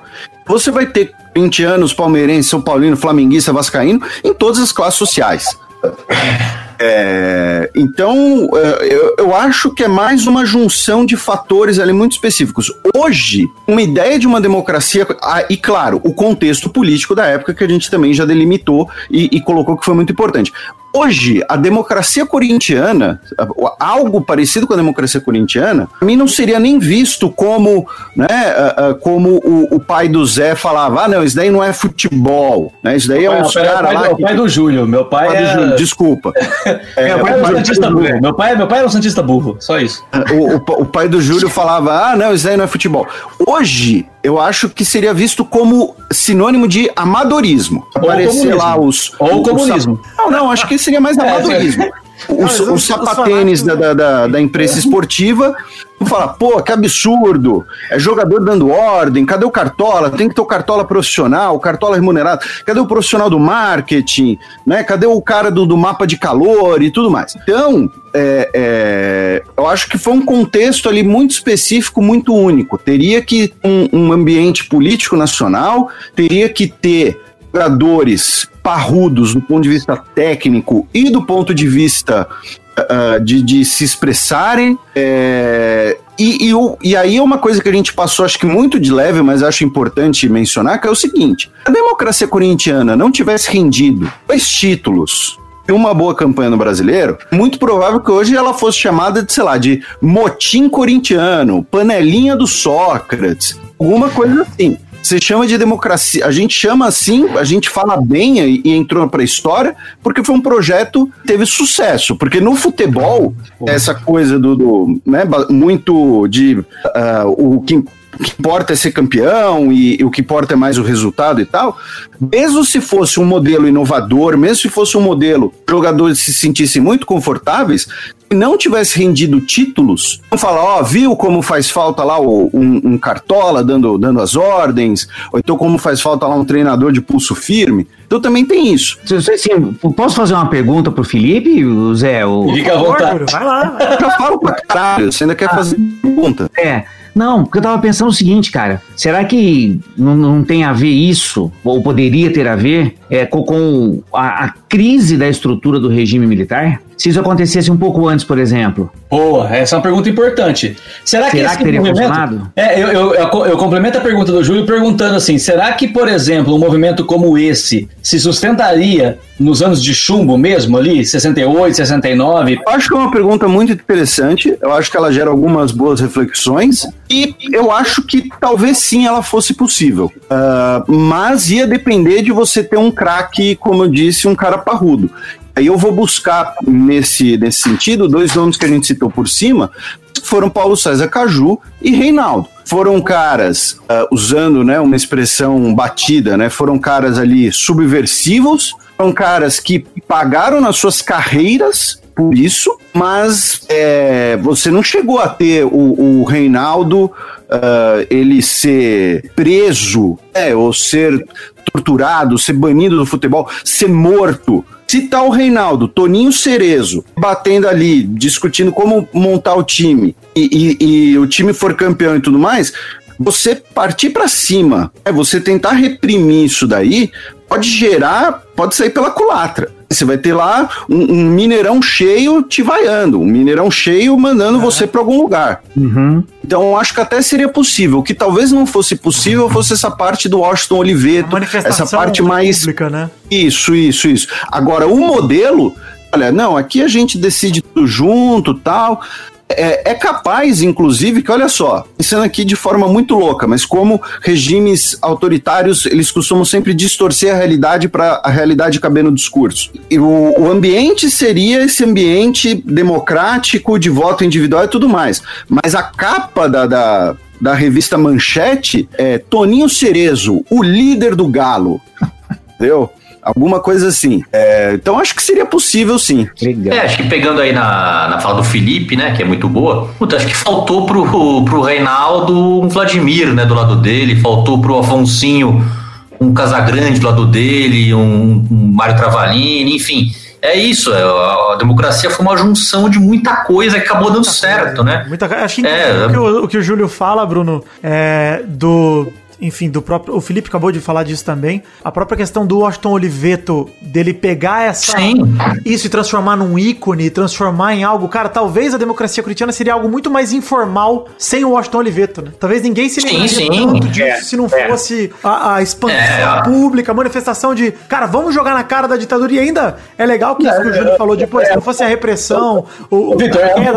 Você vai ter corintianos, palmeirense, São Paulino, flamenguista, vascaíno, em todas as classes sociais. É, então, é, eu, eu, acho que é mais uma junção de fatores ali muito específicos. Hoje, uma ideia de uma democracia, e claro, o contexto político da época que a gente também já delimitou e, e colocou que foi muito importante. Hoje, a democracia corintiana, algo parecido com a democracia corintiana, a mim não seria nem visto como, né, como o, o pai do Zé falava, ah, não, isso daí não é futebol, né, isso daí é um cara lá... O pai do Júlio, meu pai, pai é... Júlio, desculpa. É, meu, pai é um Santista burro. Meu, pai, meu pai era um Santista burro, só isso. O, o, o pai do Júlio falava, ah, não, isso daí não é futebol. Hoje, eu acho que seria visto como sinônimo de amadorismo. Ou Aparecer lá os. Ou os, comunismo. Os, não, não, acho que seria mais é, amadorismo. É, os, os, sapatênis da, da, da, imprensa esportiva vão falar, pô, que absurdo, é jogador dando ordem, cadê o Cartola? Tem que ter o Cartola profissional, o Cartola remunerado, cadê o profissional do marketing, né? Cadê o cara do, do mapa de calor e tudo mais? Então, é, é, eu acho que foi um contexto ali muito específico, muito único. Teria que um, um ambiente político nacional, teria que ter jogadores parrudos do ponto de vista técnico e do ponto de vista uh, de, de, se expressarem. É, e, e, e, aí é uma coisa que a gente passou, acho que muito de leve, mas acho importante mencionar, que é o seguinte: a democracia corintiana não tivesse rendido dois títulos e uma boa campanha no brasileiro, muito provável que hoje ela fosse chamada de, sei lá, de motim corintiano, panelinha do Sócrates, alguma coisa assim. Você chama de democracia. A gente chama assim, a gente fala bem e, entrou para a história, porque foi um projeto que teve sucesso. Porque no futebol, essa coisa do, do né, muito de uh, o que o que importa é ser campeão e, e, o que importa é mais o resultado e tal. Mesmo se fosse um modelo inovador, mesmo se fosse um modelo jogadores se sentissem muito confortáveis, não tivesse rendido títulos, não falar, ó, oh, viu como faz falta lá um, um, cartola dando, dando as ordens, ou então como faz falta lá um treinador de pulso firme. Então também tem isso. Sim, posso fazer uma pergunta pro Felipe, Zé? O... Fica à vontade. Vai lá. Eu já falo pra caralho, você ainda quer ah, fazer pergunta. É. Não, porque eu tava pensando o seguinte, cara. Será que não, não tem a ver isso, ou poderia ter a ver, é, com, com a, a, crise da estrutura do regime militar? Se isso acontecesse um pouco antes, por exemplo. Boa, essa é uma pergunta importante. Será, será que, que teria movimento... funcionado? É, eu, eu, eu, eu, complemento a pergunta do Júlio perguntando assim: será que, por exemplo, um movimento como esse se sustentaria nos anos de chumbo mesmo, ali, 68, 69? Eu acho que é uma pergunta muito interessante. Eu acho que ela gera algumas boas reflexões. E eu acho que talvez sim ela fosse possível. Uh, mas ia depender de você ter um craque, como eu disse, um cara parrudo. Aí eu vou buscar nesse, nesse sentido dois nomes que a gente citou por cima, foram Paulo César Caju e Reinaldo. Foram caras, uh, usando né, uma expressão batida, né, foram caras ali subversivos, foram caras que pagaram nas suas carreiras por isso, mas é, você não chegou a ter o, o Reinaldo uh, ele ser preso, é, ou ser torturado, ser banido do futebol, ser morto se tá o Reinaldo, Toninho Cerezo, batendo ali, discutindo como montar o time, e, e, e o time for campeão e tudo mais, você partir pra cima, é você tentar reprimir isso daí, pode gerar, pode sair pela culatra. Você vai ter lá um, um mineirão cheio te vaiando, um mineirão cheio mandando você pra algum lugar. Então eu acho que até seria possível. O que talvez não fosse possível fosse essa parte do Washington Oliveto, essa parte mais pública, né? isso, isso, isso. Agora, o modelo, olha, não, aqui a gente decide tudo junto, tal. É, é capaz, inclusive, que olha só, pensando aqui de forma muito louca, mas como regimes autoritários, eles costumam sempre distorcer a realidade para a realidade caber no discurso. E o, o ambiente seria esse ambiente democrático, de voto individual e tudo mais. Mas a capa da, da, da revista Manchete é Toninho Cerezo, o líder do Galo. Entendeu? Alguma coisa assim. É, então acho que seria possível sim. É, acho que pegando aí na, na fala do Felipe, né, que é muito boa, puta, acho que faltou pro, pro Reinaldo um Vladimir, né, do lado dele, faltou pro Afonsinho um Casagrande do lado dele, um, um Mário Travalini, enfim. É isso, é, a, democracia foi uma junção de muita coisa que acabou dando certo, né? Muita, acho que É, o, o que o Júlio fala, Bruno, é do. Enfim, do próprio. O Felipe acabou de falar disso também. A própria questão do Washington Oliveto, dele pegar essa. Isso e transformar num ícone, transformar em algo. Cara, talvez a democracia corintiana seria algo muito mais informal sem o Washington Oliveto, né? Talvez ninguém se Sim, sim. tanto disso É, se não é. fosse a, a expansão É, a- pública, a manifestação de. Cara, vamos jogar na cara da ditadura. E ainda é legal que isso que o Júlio falou depois, se não fosse a repressão, o, o- Vitor, é a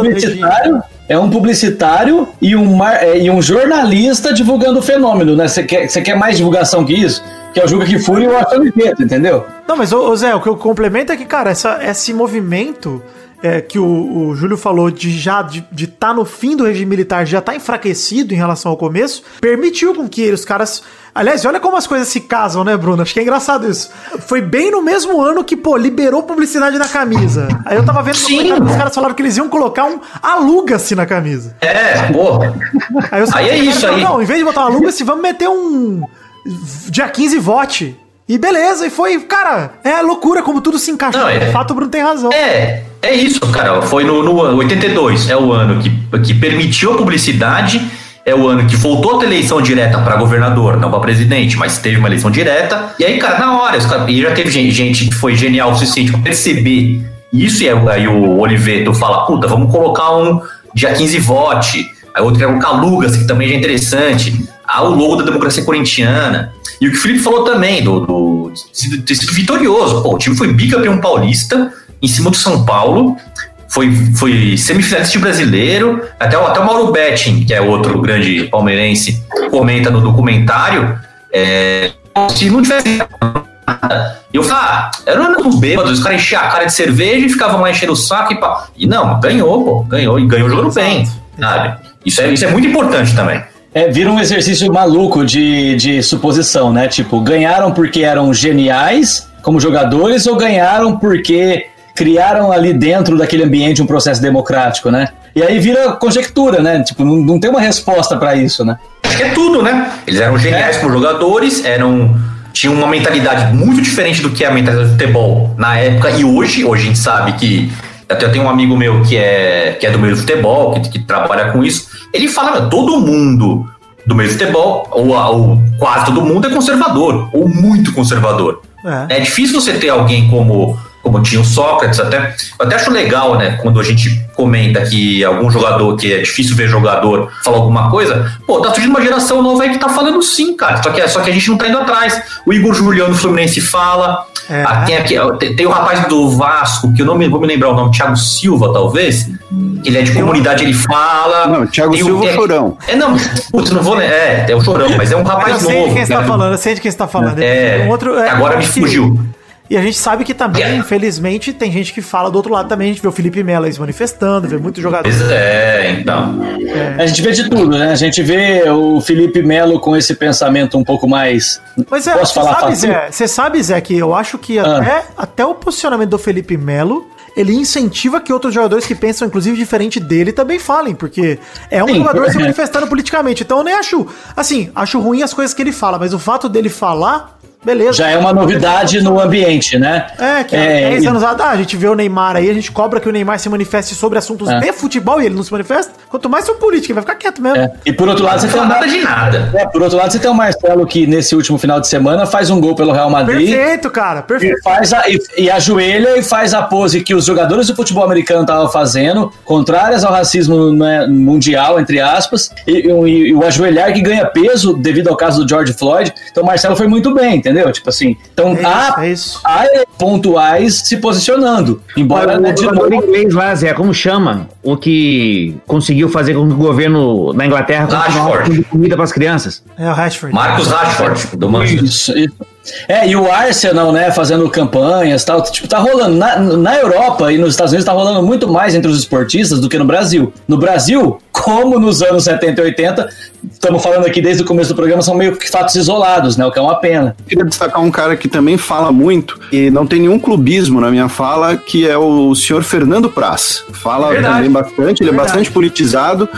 é um publicitário e um, mar- é, e um jornalista divulgando o fenômeno, né? Você quer, quer mais divulgação que isso? Que é o Juca Kifuri e o Oliveto, entendeu? Não, mas, ô, ô Zé, o que eu complemento é que, cara, essa, esse movimento é, que o, o Júlio falou de já de estar no fim do regime militar, já tá enfraquecido em relação ao começo, permitiu com que os caras. Aliás, olha como as coisas se casam, né, Bruno? Acho que é engraçado isso. Foi bem no mesmo ano que, pô, liberou publicidade na camisa. Aí eu tava vendo que os caras falaram que eles iam colocar um aluga-se na camisa. É, porra. Aí, Aí é isso aí. Não, em vez de botar um aluga-se, vamos meter um dia 15 vote. E beleza, e foi, cara, é loucura como tudo se encaixou. Não, é- De fato, o Bruno tem razão. É, é isso, cara. Foi no, no ano 82, é o ano que, que permitiu a publicidade, é o ano que voltou a ter eleição direta para governador, não para presidente, mas teve uma eleição direta. E aí, cara, na hora, e já teve gente, gente que foi genial o suficiente para perceber isso, e aí, o Oliveto fala: puta, vamos colocar um dia 15 vote. Aí outro que é o Calugas, que também já é interessante. Ah, o logo da democracia corintiana. E o que o Felipe falou também, do, do de ter sido vitorioso. Pô, o time foi bicampeão paulista em cima do São Paulo. Foi, foi semifinalista brasileiro. Até, o- até o Mauro Betting, que é outro grande palmeirense, comenta no documentário. É, se não tivesse e eu falei, ah, era um bêbado, os caras enchiam a cara de cerveja e ficavam lá enchendo o saco e pá. E não, ganhou, pô, ganhou, e ganhou jogando bem, sabe? Isso é, isso é muito importante também. É, vira um exercício maluco de, de suposição, né? Tipo, ganharam porque eram geniais como jogadores ou ganharam porque criaram ali dentro daquele ambiente um processo democrático, né? E aí vira conjectura, né? Tipo, não, não tem uma resposta pra isso, né? Acho que é tudo, né? Eles eram geniais como jogadores, eram tinham uma mentalidade muito diferente do que é a mentalidade do futebol na época e hoje. Hoje a gente sabe que até tenho um amigo meu que é que é do meio do futebol, que, que trabalha com isso. Ele fala, "Meu, todo mundo do meio do futebol, ou, ou quase todo mundo é conservador, ou muito conservador. É. É difícil você ter alguém como como tinha o Sócrates até. Eu até acho legal, né, quando a gente comenta que algum jogador, que é difícil ver jogador, fala alguma coisa, pô, tá surgindo uma geração nova aí que tá falando sim, cara. Só que, só que a gente não tá indo atrás. O Igor Juliano do Fluminense fala. É. Ah, tem, aqui, tem, tem o rapaz do Vasco, que eu não me, vou me lembrar o nome, Thiago Silva, talvez. Ele é de comunidade, ele fala. Não, Thiago Tem Silva é o Chorão. É, não, putz, não vou. né, É, é o Chorão, mas é um Mas rapaz eu sei novo. de quem você tá né? falando, eu sei de quem você tá falando. É, Um outro, agora me fugiu. E a gente sabe que também, infelizmente, tem gente que fala do outro lado também. A gente vê o Felipe Melo aí se manifestando, vê muito jogador. Pois é, então. A gente vê de tudo, né? A gente vê o Felipe Melo com esse pensamento um pouco mais. Mas é, Posso você falar sabe? Zé, você sabe, Zé, que eu acho que Ah. até, até o posicionamento do Felipe Melo, ele incentiva que outros jogadores que pensam, inclusive, diferente dele também falem, porque é um Sim. jogador se manifestando politicamente. Então eu nem acho, assim, acho ruim as coisas que ele fala, mas o fato dele falar beleza. Já é uma novidade no ambiente, né? É, que É, há 10 e- anos atrás, a gente vê o Neymar aí, a gente cobra que o Neymar se manifeste sobre assuntos É. de futebol e ele não se manifesta. Quanto mais sobre política, ele vai ficar quieto mesmo. É. E por outro lado, você Não tem nada de nada. É, por outro lado, você tem o Marcelo que nesse último final de semana faz um gol pelo Real Madrid. Perfeito, cara, perfeito. E, faz a, e, e ajoelha e faz a pose que os jogadores do futebol americano estavam fazendo, contrárias ao racismo né, mundial, entre aspas, e, e- e o ajoelhar que ganha peso devido ao caso do George Floyd. Então o Marcelo foi muito bem, entendeu? Tipo assim, então É há, isso, é isso. há pontuais se posicionando. Embora, Olha, né, o novo, inglês lá, Zé, como chama? O que conseguiu fazer com que o governo da Inglaterra continuasse comida para as crianças. É o Rashford. Marcos Rashford, do Manchester. Isso, isso. É, e o Arsenal, né, fazendo campanhas e tal, tipo, tá rolando. Na, na Europa e nos Estados Unidos tá rolando muito mais entre os esportistas do que no Brasil. No Brasil, como nos anos 70 e 80, estamos falando aqui desde o começo do programa, são meio que fatos isolados, né, o que é uma pena. queria destacar um cara que também fala muito e não tem nenhum clubismo na minha fala, que é o senhor Fernando Praz. Fala Verdade. também bastante, ele Verdade. é bastante politizado,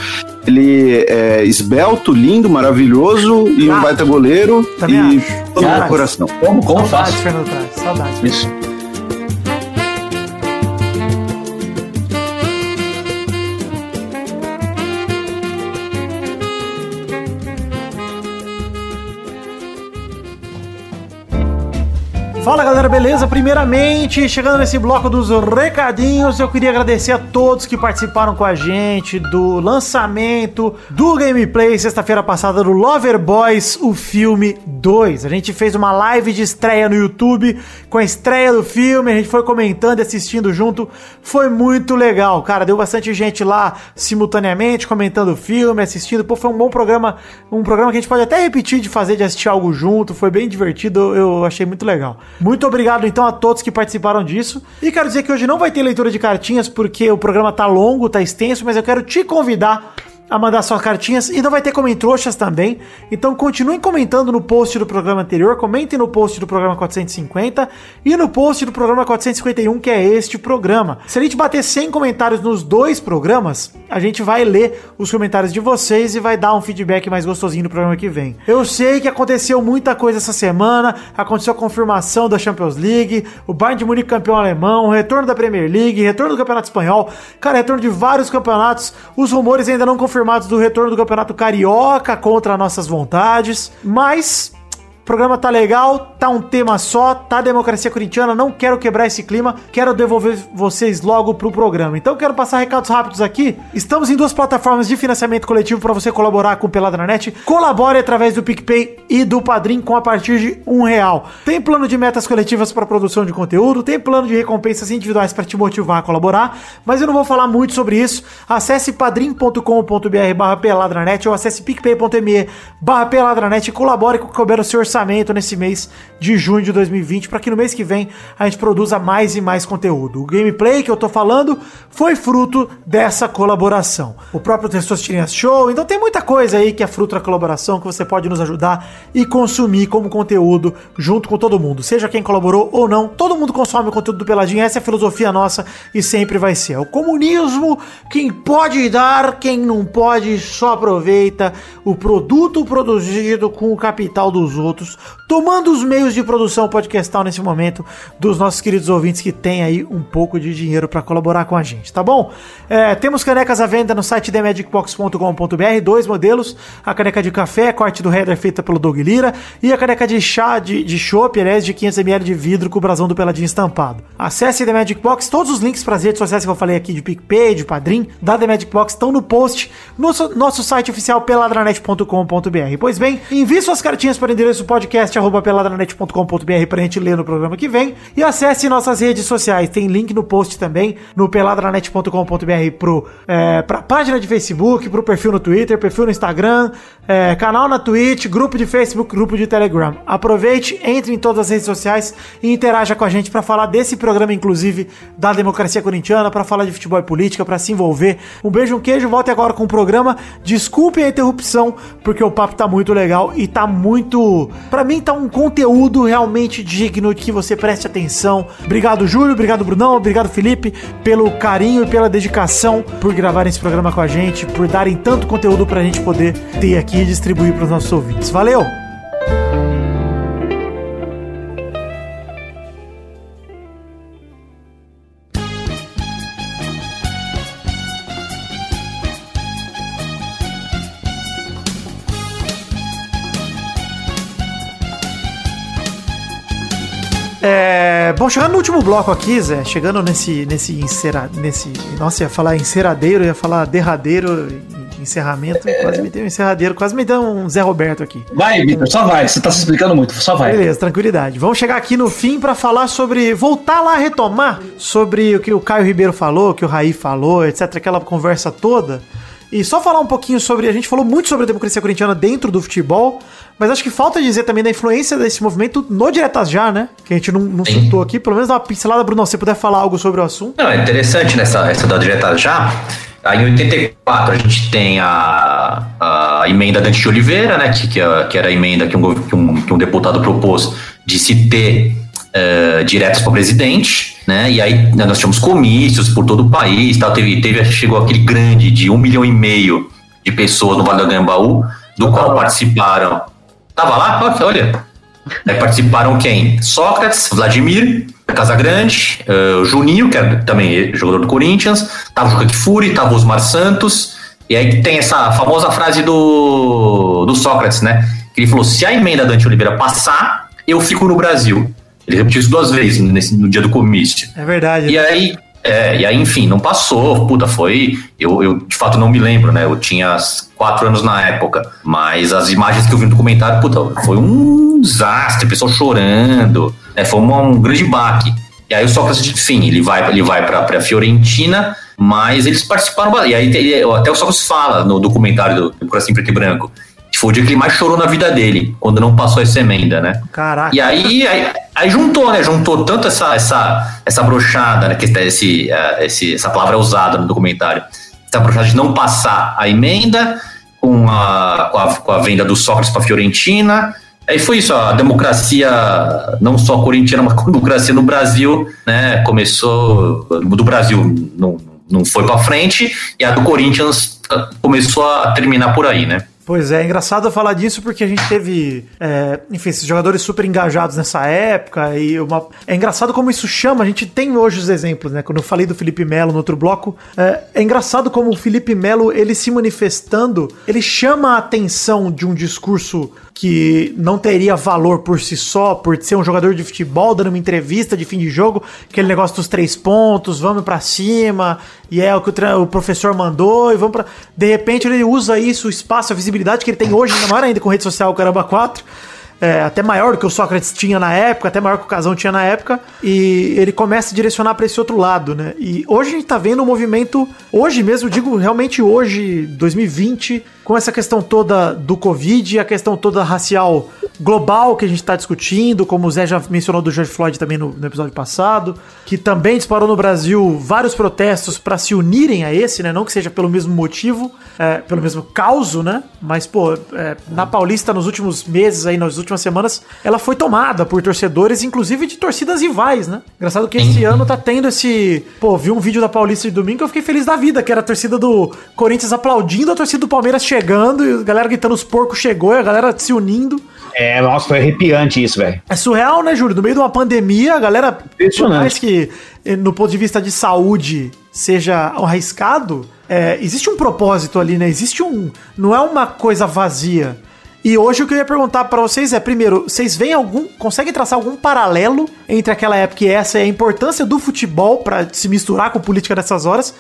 ele é esbelto, lindo, maravilhoso e um Ah, baita goleiro também e acho. todo meu coração. Como, como Saudades, fácil? Fernando Praz. Saudades. Isso. Fala galera, beleza? Primeiramente, chegando nesse bloco dos recadinhos, eu queria agradecer a todos que participaram com a gente do lançamento do gameplay sexta-feira passada do Lover Boys, o filme 2. A gente fez uma live de estreia no YouTube com a estreia do filme, a gente foi comentando e assistindo junto. Foi muito legal, cara. Deu bastante gente lá simultaneamente comentando o filme, assistindo. Pô, foi um bom programa, um programa que a gente pode até repetir de fazer, de assistir algo junto. Foi bem divertido, eu achei muito legal. Muito obrigado então a todos que participaram disso. E quero dizer que hoje não vai ter leitura de cartinhas porque o programa tá longo, tá extenso, mas eu quero te convidar a mandar suas cartinhas e não vai ter comentroxas também. Então continuem comentando no post do programa anterior, comentem no post do programa 450 e no post do programa 451, que é este programa. Se a gente bater 100 comentários nos dois programas, a gente vai ler os comentários de vocês e vai dar um feedback mais gostosinho no programa que vem. Eu sei que aconteceu muita coisa essa semana, aconteceu a confirmação da Champions League, o Bayern de Munique campeão alemão, o retorno da Premier League, retorno do Campeonato Espanhol, cara, retorno de vários campeonatos, os rumores ainda não confirmados do retorno do Campeonato Carioca contra nossas vontades, mas o programa tá legal, tá um tema só, tá democracia corintiana, não quero quebrar esse clima, quero devolver vocês logo pro programa. Então quero passar recados rápidos aqui. Estamos em duas plataformas de financiamento coletivo para você colaborar com o Pelada na Net. Colabore através do PicPay e do Padrim com a partir de um real. Tem plano de metas coletivas para produção de conteúdo, tem plano de recompensas individuais para te motivar a colaborar, mas eu não vou falar muito sobre isso. Acesse padrim.com.br barra peladranet ou acesse picpay.me barra peladranet e colabore com o que couber seu orçamento nesse mês de junho de 2020 para que no mês que vem a gente produza mais e mais conteúdo. O gameplay que eu tô falando foi fruto dessa colaboração. O próprio Testosterinhas Show, então tem muita coisa aí que é fruto da colaboração que você pode nos ajudar e consumir como conteúdo junto com todo mundo. Seja quem colaborou ou não, todo mundo consome o conteúdo do Peladinho, essa é a filosofia nossa e sempre vai ser. É o comunismo, quem pode dar, quem não pode só aproveita o produto produzido com o capital dos outros, tomando os meios de produção podcastal nesse momento dos nossos queridos ouvintes que têm aí um pouco de dinheiro para colaborar com a gente, tá bom? É, temos canecas à venda no site themagicbox.com.br, dois modelos, a caneca de café, corte do header feita pelo Doug Lira, e a caneca de chá de, de chopp, aliás, de 500ml de vidro com o brasão do Peladinho estampado. Acesse The Magic Box, todos os links para as redes sociais que eu falei aqui de PicPay, de Padrim, da The Magic Box estão no post no nosso, nosso site oficial peladranet.com.br. Pois bem, envie suas cartinhas para o endereço podcast.peladranet.com.br para a gente ler no programa que vem e acesse nossas redes sociais. Tem link no post também no peladranet.com.br pro é, pra página de Facebook, pro perfil no Twitter, perfil no Instagram, é, canal na Twitch, grupo de Facebook, grupo de Telegram. Aproveite, entre em todas as redes sociais e interaja com a gente para falar desse programa, inclusive da democracia corintiana, para falar de futebol e política, para se envolver. Um beijo, um queijo. Volte agora com o programa. Desculpem a interrupção, porque o papo tá muito legal e tá muito. Pra mim, tá um conteúdo realmente digno de que você preste atenção. Obrigado, Júlio. Obrigado, Brunão. Obrigado, Felipe, pelo carinho e pela dedicação por gravarem esse programa com a gente, por darem tanto conteúdo pra gente poder ter aqui conseguir distribuir para os nossos ouvintes. Valeu! É, bom, chegando no último bloco aqui, Zé, chegando nesse, nesse encera, nesse, nossa, ia falar enceradeiro, ia falar derradeiro, encerramento, quase me deu um encerradeiro, quase me deu um Zé Roberto aqui. Vai, Vitor, só vai. Você tá se explicando muito, só vai. Beleza, tranquilidade. Vamos chegar aqui no fim pra falar sobre. Voltar lá a retomar sobre o que o Caio Ribeiro falou, o que o Raí falou, etc. Aquela conversa toda. E só falar um pouquinho sobre. A gente falou muito sobre a democracia corintiana dentro do futebol, mas acho que falta dizer também da influência desse movimento no Diretas Já, né? Que a gente não, não citou aqui. Pelo menos dar uma pincelada, Bruno, se você puder falar algo sobre o assunto. Não, é interessante nessa essa da direta já. Aí em 84 a gente tem a, a emenda Dante de Oliveira, né, que, que, a- que era a emenda que um, que um, que um deputado propôs de se ter eh, diretos para o presidente, né, e aí né, nós tínhamos comícios por todo o país, tal, teve, teve, chegou aquele grande de um milhão e meio de pessoas no Vale do Gambaú, do qual participaram. Tava lá? Olha, Aí participaram quem? Sócrates, Vladimir, Casagrande, eh, o Juninho, que é também jogador do Corinthians, tava o Juca Kfouri, tava o Osmar Santos, e aí tem essa famosa frase do, do Sócrates, né? Que ele falou: se a emenda Dante Oliveira passar, eu fico no Brasil. Ele repetiu isso duas vezes nesse, no dia do comício. É verdade. E aí, é, e aí, enfim, não passou. Puta, foi. Eu, eu de fato não me lembro, né? Eu tinha quatro anos na época. Mas as imagens que eu vi no documentário, puta, foi um desastre, pessoal chorando. Né, foi uma- um grande baque. E aí o Sócrates, enfim, ele vai, ele vai pra, pra Fiorentina, mas eles participaram. E aí até o Sócrates fala no documentário do em Preto e Branco. Que foi o dia que ele mais chorou na vida dele, quando não passou essa emenda, né? Caraca. E aí, aí, aí juntou, né? Juntou tanto essa, essa, essa brochada, né? Que esse, eh, esse, essa palavra é usada no documentário. Essa brochada de não passar a emenda com a, com a, com a venda do Sócrates para Fiorentina. Aí foi isso, a democracia, não só corintiana, mas a democracia no Brasil, né? Começou do Brasil, não, não foi para frente, e a do Corinthians ah, começou a terminar por aí, né? Pois é, é engraçado falar disso porque a gente teve, é, enfim, esses jogadores super engajados nessa época e uma... é engraçado como isso chama, a gente tem hoje os exemplos, né? Quando eu falei do Felipe Melo no outro bloco, é, é engraçado como o Felipe Melo, ele se manifestando, ele chama a atenção de um discurso que não teria valor por si só, por ser um jogador de futebol dando uma entrevista de fim de jogo, aquele negócio dos três pontos, vamos pra cima, e é o que o, o professor mandou, e vamos pra. De repente ele usa isso, o espaço, a visibilidade que ele tem hoje, ainda maior ainda com rede social Caramba 4. É, até maior do que o Sócrates tinha na época, até maior que o Casão tinha na época, e ele começa a direcionar para esse outro lado, né? E hoje a gente tá vendo um movimento, hoje mesmo, digo realmente hoje, 2020, com essa questão toda do Covid, a questão toda racial global que a gente tá discutindo, como o Zé já mencionou do George Floyd também no, no episódio passado, que também disparou no Brasil vários protestos para se unirem a esse, né? Não que seja pelo mesmo motivo, é, pelo mesmo causo, né? Mas, pô, é, na Paulista, nos últimos meses, aí, nas últimas semanas, ela foi tomada por torcedores, inclusive de torcidas rivais, né? Engraçado que esse ano tá tendo esse. Pô, vi um vídeo da Paulista de domingo que eu fiquei feliz da vida, que era a torcida do Corinthians aplaudindo a torcida do Palmeiras chegando, e a galera gritando os porcos chegou, e a galera se unindo. É, nossa, foi arrepiante isso, velho. É surreal, né, Júlio? No meio de uma pandemia, a galera, por mais que eh, no ponto de vista de saúde seja arriscado, é, existe um propósito ali, né? Existe um. Não é uma coisa vazia. E hoje o que eu ia perguntar pra vocês é, primeiro, vocês veem algum. conseguem traçar algum paralelo entre aquela época e essa e a importância do futebol pra se misturar com política nessas horas?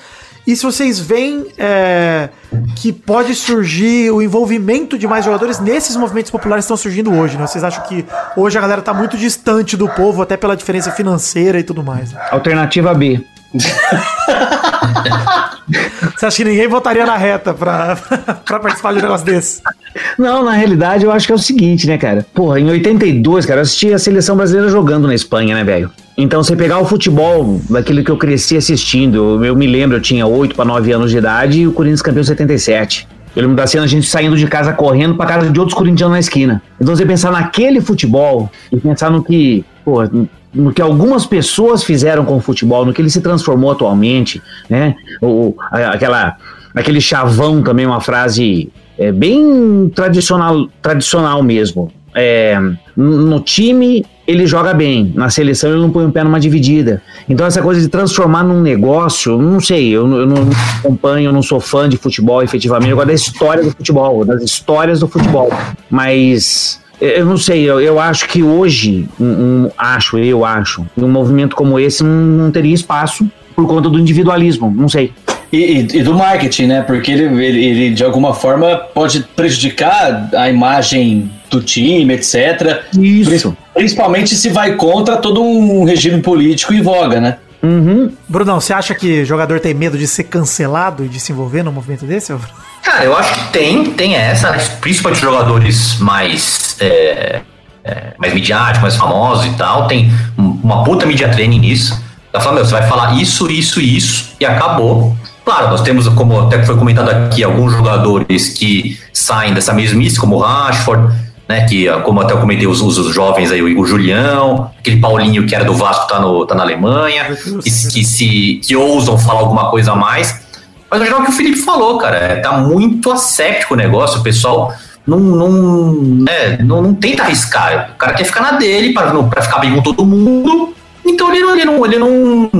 E se vocês veem é, que pode surgir o envolvimento de mais jogadores nesses movimentos populares que estão surgindo hoje, né? Vocês acham que hoje a galera tá muito distante do povo, até pela diferença financeira e tudo mais? né? Alternativa B. Você acha que ninguém votaria na reta pra, pra participar de um negócio desse? Não, na realidade eu acho que é o seguinte, né, cara? Porra, em 82, cara, eu assisti a seleção brasileira jogando na Espanha, né, velho? Então, você pegar o futebol daquilo que eu cresci assistindo, eu, eu me lembro, eu tinha 8 para 9 anos de idade e o Corinthians campeão em 77. Eu lembro da cena, a gente saindo de casa correndo pra casa de outros corintianos na esquina. Então, você pensar naquele futebol e pensar no que, pô, no que algumas pessoas fizeram com o futebol, no que ele se transformou atualmente, né? O, aquela, aquele chavão também, uma frase é, bem tradicional, tradicional mesmo. É, no time ele joga bem, na seleção ele não põe o pé numa dividida. Então essa coisa de transformar num negócio, não sei, eu, eu não acompanho, eu não sou fã de futebol efetivamente, eu gosto da história do futebol, das histórias do futebol. Mas eu não sei, eu, eu acho que hoje, um, um- acho, eu acho, um movimento como esse não, não teria espaço por conta do individualismo, não sei. E, e- e do marketing, né? Porque ele, ele, ele, de alguma forma, pode prejudicar a imagem do time, etc. Isso. Principalmente se vai contra todo um regime político em voga, né? Uhum. Brunão, você acha que jogador tem medo de ser cancelado e de se envolver num movimento desse? Cara, eu acho que tem, tem essa, principalmente jogadores mais, é, é, mais midiáticos, mais famosos e tal, tem um- uma puta media training nisso. Ela fala, meu, você vai falar isso, isso e isso e acabou. Claro, nós temos, como até foi comentado aqui, alguns jogadores que saem dessa mesmice, como o Rashford, né, que, como até eu comentei, os, os jovens aí, o, o Julião, aquele Paulinho que era do Vasco, tá, no, tá na Alemanha, que, que, se, que ousam falar alguma coisa a mais. Mas é o que o Felipe falou, cara. É, tá muito asséptico o negócio. O pessoal não, não, é, não, não tenta arriscar. O cara quer ficar na dele para ficar bem com todo mundo. Então ele não, ele não, ele não,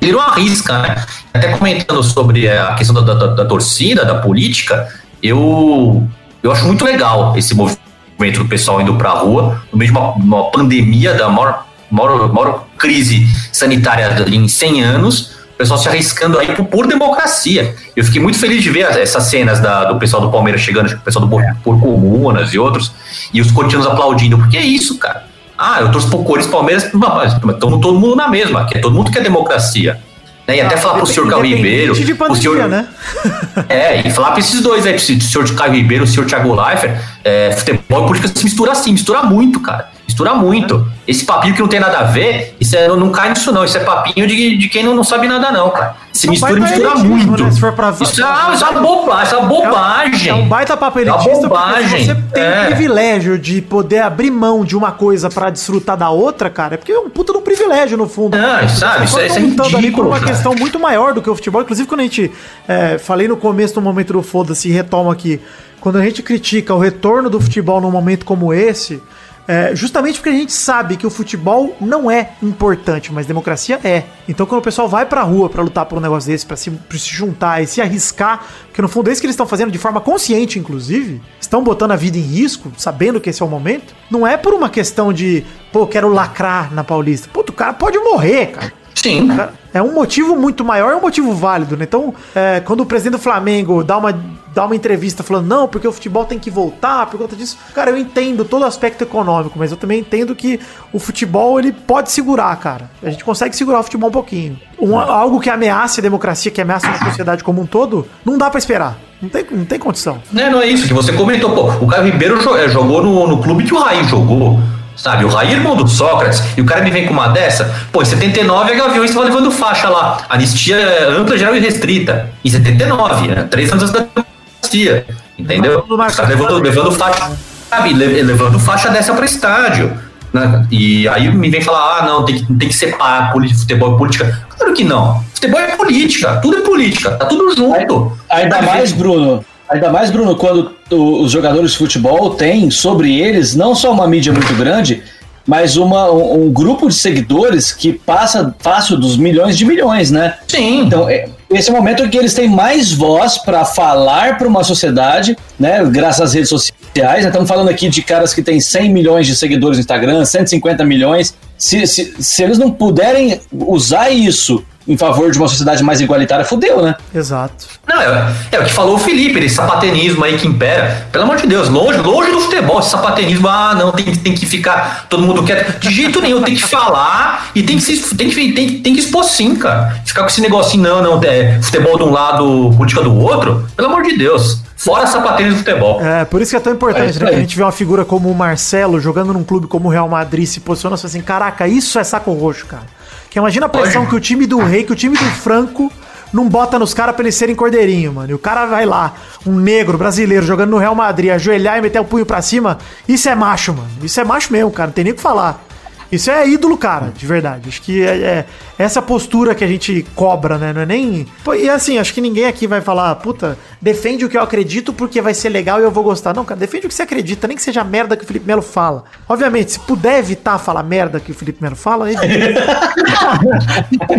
ele não arrisca, né? Até comentando sobre a questão da, da, da torcida, da política, eu, eu acho muito legal esse movimento do pessoal indo pra rua, no meio de uma, uma pandemia da maior, maior, maior crise sanitária em 100 anos, o pessoal se arriscando aí por, por democracia. Eu fiquei muito feliz de ver as- essas cenas da- do pessoal do Palmeiras chegando, o pessoal do Por, por Comunas e outros, e os corintianos aplaudindo, porque é isso, cara. Ah, eu torço pro Corinthians, Palmeiras, mas estamos todo mundo na mesma, que é todo mundo quer democracia. Né? E até falar pro senhor Caio Ribeiro, de o pandemia, senhor, né? é, e falar pra esses dois aí, pro senhor Caio Ribeiro, o senhor Thiago Leifert, é, futebol e política se mistura assim, mistura muito, cara. Mistura muito. Esse papinho que não tem nada a ver, isso é, não, não cai nisso, não. Isso é papinho de, de quem não, não sabe nada, não, cara. Se É mistura mistura elitismo, muito. né, se for pra- Isso é, ah, isso é uma bobagem, isso é uma bobagem. É um baita papo É elitista, porque bobagem. você tem É. o privilégio de poder abrir mão de uma coisa pra desfrutar da outra, cara, é porque é um puta de um privilégio, no fundo. Não, sabe, isso é- isso é contando ali por ridículo, uma cara. questão muito maior do que o futebol. Inclusive, quando a gente é, falei no começo do momento do Foda-se e retomo aqui, quando a gente critica o retorno do futebol num momento como esse, é, justamente porque a gente sabe que o futebol não é importante, mas democracia é. Então, quando o pessoal vai pra rua pra lutar por um negócio desse, pra se, pra se juntar e se arriscar, porque no fundo é isso que eles estão fazendo de forma consciente, inclusive, estão botando a vida em risco, sabendo que esse é o momento, não é por uma questão de, pô, quero lacrar na Paulista. Puto, o cara pode morrer, cara. Sim. É um motivo muito maior, é um motivo válido, né? Então, é, quando o presidente do Flamengo dá uma, dá uma entrevista falando, não, porque o futebol tem que voltar por conta disso, cara, eu entendo todo o aspecto econômico, mas eu também entendo que o futebol, ele pode segurar, cara. A gente consegue segurar o futebol um pouquinho. Um- algo que ameace a democracia, que ameaça a sociedade como um todo, não dá pra esperar. Não tem, não tem condição. Né, não é isso que você comentou, pô. O Caio Ribeiro eh, jogou no, no clube que o Raí jogou. Sabe, o Raí irmão do Sócrates, e o cara me vem com uma dessa, pô, em 79 a Gaviões estava levando faixa lá, anistia ampla, geral e restrita. Em 79, né, três anos antes da democracia, entendeu? Os caras levando, levando faixa, sabe, le- levando faixa dessa para estádio. né? E aí me vem falar, ah, não, tem que, tem que separar futebol e política. Claro que não. Futebol é política, tudo é política, tá tudo junto. Ainda mais, Bruno. Ainda mais, Bruno, quando os jogadores de futebol têm sobre eles não só uma mídia muito grande, mas uma, um, um grupo de seguidores que passa fácil dos milhões de milhões, né? Sim. Então, é- esse é o momento em que eles têm mais voz para falar para uma sociedade, né? Graças às redes sociais. Nós Estamos falando aqui de caras que têm 100 milhões de seguidores no Instagram, 150 milhões. Se, se, se eles não puderem usar isso em favor de uma sociedade mais igualitária, fudeu, né? Exato. Não, é, é o que falou o Felipe, esse sapatenismo aí que impera. Pelo amor de Deus, longe, longe do futebol, esse sapatenismo, ah, não, tem, que- tem que ficar todo mundo quieto. De jeito nenhum, tem que falar e tem que, se, tem, que, tem, que- tem que expor sim, cara. Ficar com esse negocinho, não, não, é futebol de um lado, política do outro, pelo amor de Deus. Fora sapatenismo do futebol. É, por isso que é tão É importante, isso né? Que a gente vê uma figura como o Marcelo jogando num clube como o Real Madrid se posiciona e fala assim: caraca, isso é saco roxo, cara. Que imagina a pressão que o time do Rei, que o time do Franco não bota nos caras pra eles serem cordeirinho, mano. E o cara vai lá, um negro brasileiro jogando no Real Madrid, ajoelhar e meter o punho pra cima. Isso é macho, mano. Isso é macho mesmo, cara. Não tem nem o que falar. Isso é ídolo, cara, de verdade. Acho que é, é essa postura que a gente cobra, né? Não é nem. Pô, e assim, acho que ninguém aqui vai falar, puta, defende o que eu acredito porque vai ser legal e eu vou gostar. Não, cara, defende o que você acredita, nem que seja a merda que o Felipe Melo fala. Obviamente, se puder evitar falar merda que o Felipe Melo fala, evita.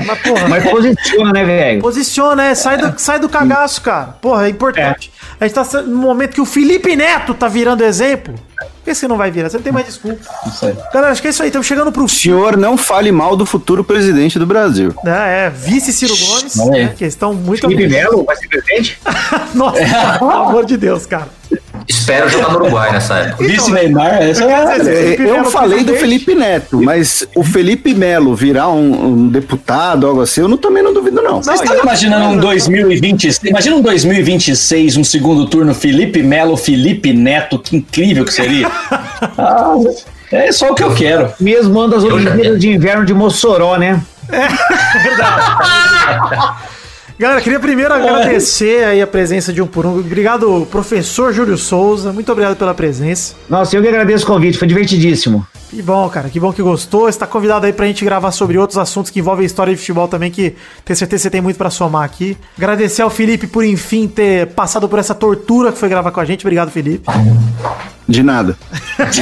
Mas, porra, Mas posiciona, né, velho? Posiciona, é, sai do, sai do cagaço, cara. Porra, é importante. A gente tá num momento que o Felipe Neto tá virando exemplo. Por que você não vai virar? Você não tem mais desculpa. Isso aí. Galera, acho que é isso aí. Estamos chegando pro fim. Senhor, não fale mal do futuro presidente do Brasil. né? É, vice Ciro Gomes, Olha aí. né, que estão muito... Felipe Melo vai ser presidente? Nossa, pelo amor de Deus, cara. Espero jogar no Uruguai nessa época. Vice Neymar, essa é É, Eu falei do. Felipe Neto, mas o Felipe Melo virar um, um deputado, algo assim, eu não, também não duvido, não. Vocês estão imaginando um 2026? Imagina um 2026, um segundo turno, Felipe Melo, Felipe Neto, que incrível que seria. Ah, é só o que eu quero. Mesmo ano das Olimpíadas de Inverno de Mossoró, né? Galera, queria primeiro agradecer aí a presença de um por um. Obrigado, professor Júlio Souza. Muito obrigado pela presença. Nossa, eu que agradeço o convite, foi divertidíssimo. Que bom, cara. Que bom que gostou. Está convidado aí pra gente gravar sobre outros assuntos que envolvem a história de futebol também, que tenho certeza que você tem muito pra somar aqui. Agradecer ao Felipe por, enfim, ter passado por essa tortura que foi gravar com a gente. Obrigado, Felipe. De nada.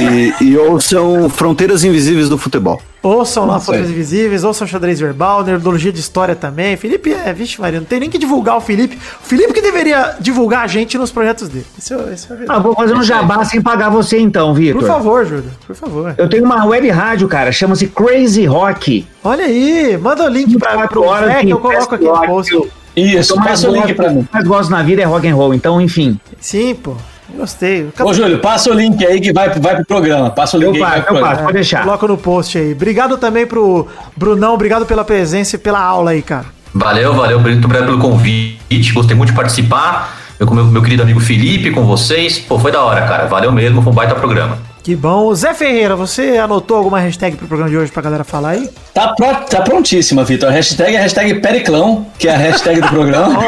E, e ouçam Fronteiras Invisíveis do Futebol. Ouçam lá é. Invisíveis, ouçam Xadrez Verbal, Nerdologia de História também. Felipe é, vixe Maria, não tem nem que divulgar o Felipe. O Felipe que deveria divulgar a gente nos projetos dele. Esse é, é verdade. Ah, vou fazer um jabá sem pagar você então, Vitor. Por favor, Júlio, por favor. Eu tenho uma web rádio, cara, chama-se Crazy Rock. Olha aí, manda o link pra, pro Horas Zé que eu coloco aqui no post. eu- Isso, mais passa o link pra mim. mais gosto na vida é rock and roll, então, enfim. Sim, pô. Gostei. Ô, Júlio, passa o link aí que vai, vai pro programa. Passa o link Eu aí que vai passo, pro eu programa. passo, pode deixar. Coloca no post aí. Obrigado também pro Brunão, obrigado pela presença e pela aula aí, cara. Valeu, valeu, muito obrigado pelo convite. Gostei muito de participar. Eu com meu, meu querido amigo Felipe, com vocês. Pô, foi da hora, cara. Valeu mesmo, foi um baita programa. Que bom. Zé Ferreira, você anotou alguma hashtag pro programa de hoje pra galera falar aí? Tá, pro- tá prontíssima, Vitor. A hashtag é a hashtag Periclão, que é a hashtag do programa.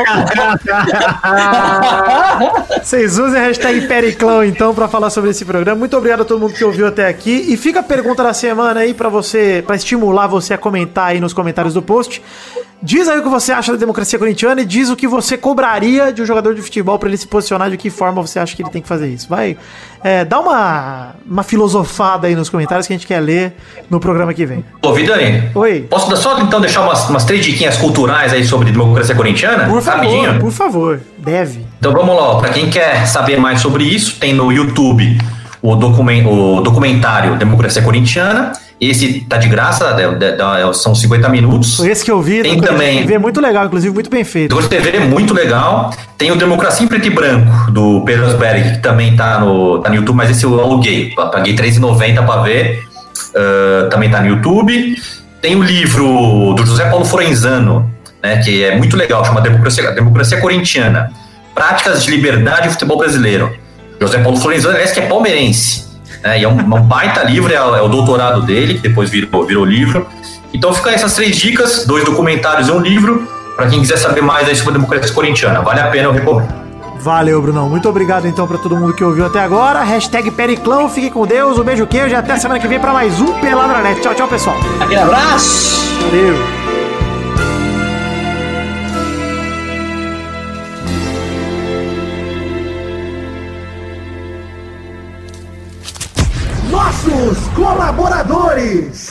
Vocês usem a hashtag Periclão, então, pra falar sobre esse programa. Muito obrigado a todo mundo que ouviu até aqui. E fica a pergunta da semana aí pra você, pra estimular você a comentar aí nos comentários do post. Diz aí o que você acha da democracia corintiana e diz o que você cobraria de um jogador de futebol pra ele se posicionar, de que forma você acha que ele tem que fazer isso. Vai, é, dá uma, uma filosofada aí nos comentários que a gente quer ler no programa que vem. Ô, Vidani, Oi. posso só então deixar umas, umas três diquinhas culturais aí sobre democracia corintiana? Por favor, Rapidinho? por favor, deve. Então vamos lá, ó. pra quem quer saber mais sobre isso, tem no YouTube o, documen- o documentário Democracia Corintiana. Esse tá de graça, é- é- é- são 50 minutos. Esse que eu vi. Tem também. TV, muito legal, inclusive, muito bem feito. Dois TV é muito legal. Tem o Democracia em Preto e Branco, do Pedro Asberg, que também tá no, tá no YouTube, mas esse eu aluguei. Paguei R$3,90 pra ver. Ah, também tá no YouTube. Tem o livro do José Paulo Forenzano, né, que é muito legal, chama Democracia, Democracia Corintiana. Práticas de Liberdade e Futebol Brasileiro. José Paulo Florenzano, aliás, que é palmeirense. Né, e é um, um baita livro, é, o- é o doutorado dele, que depois virou, virou livro. Então fica aí essas três dicas, dois documentários e um livro, para quem quiser saber mais aí sobre a democracia corintiana. Vale a pena, eu recomendo. Valeu, Brunão. Muito obrigado então pra todo mundo que ouviu até agora. Hashtag Periclão, fique com Deus, um beijo queijo e até semana que vem pra mais um Peladranet. Tchau, tchau, pessoal. Aquele abraço! Valeu. Nossos colaboradores.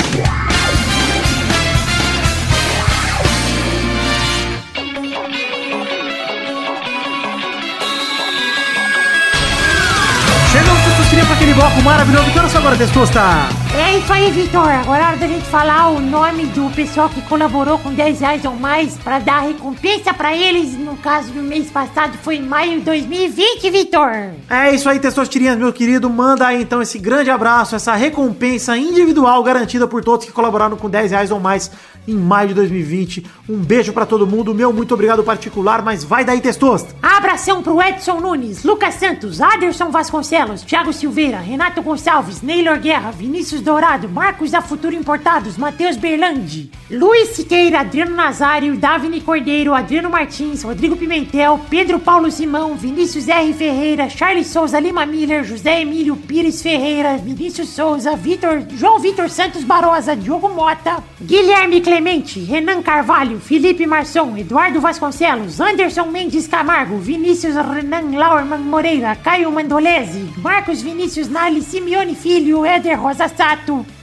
Chegamos, Testosteria, pra aquele bloco maravilhoso. Que horas são agora, Testosta? É isso aí, Vitor. Agora é hora da gente falar o nome do pessoal que colaborou com 10 reais ou mais pra dar recompensa pra eles. No caso do mês passado foi em maio de 2020, Vitor. É isso aí, Testosterinhas, meu querido. Manda aí então esse grande abraço, essa recompensa individual garantida por todos que colaboraram com 10 reais ou mais em maio de 2020. Um beijo pra todo mundo. Meu muito obrigado particular, mas vai daí, Testosta. Abração pro Edson Nunes, Lucas Santos, Aderson Vasconcelos, Thiago Silveira, Renato Gonçalves, Neylor Guerra, Vinícius Dourado, Marcos da Futuro Importados, Matheus Berlandi, Luiz Siqueira, Adriano Nazário, Davini Cordeiro, Adriano Martins, Rodrigo Pimentel, Pedro Paulo Simão, Vinícius R. Ferreira, Charles Souza Lima Miller, José Emílio Pires Ferreira, Vinícius Souza, Vitor, João Vitor Santos Barosa, Diogo Mota, Guilherme Clemente, Renan Carvalho, Felipe Marçom, Eduardo Vasconcelos, Anderson Mendes Camargo, Vinícius Renan Laurman Moreira, Caio Mandolese, Marcos Vinícius Nali, Simeone Filho, Éder Rosa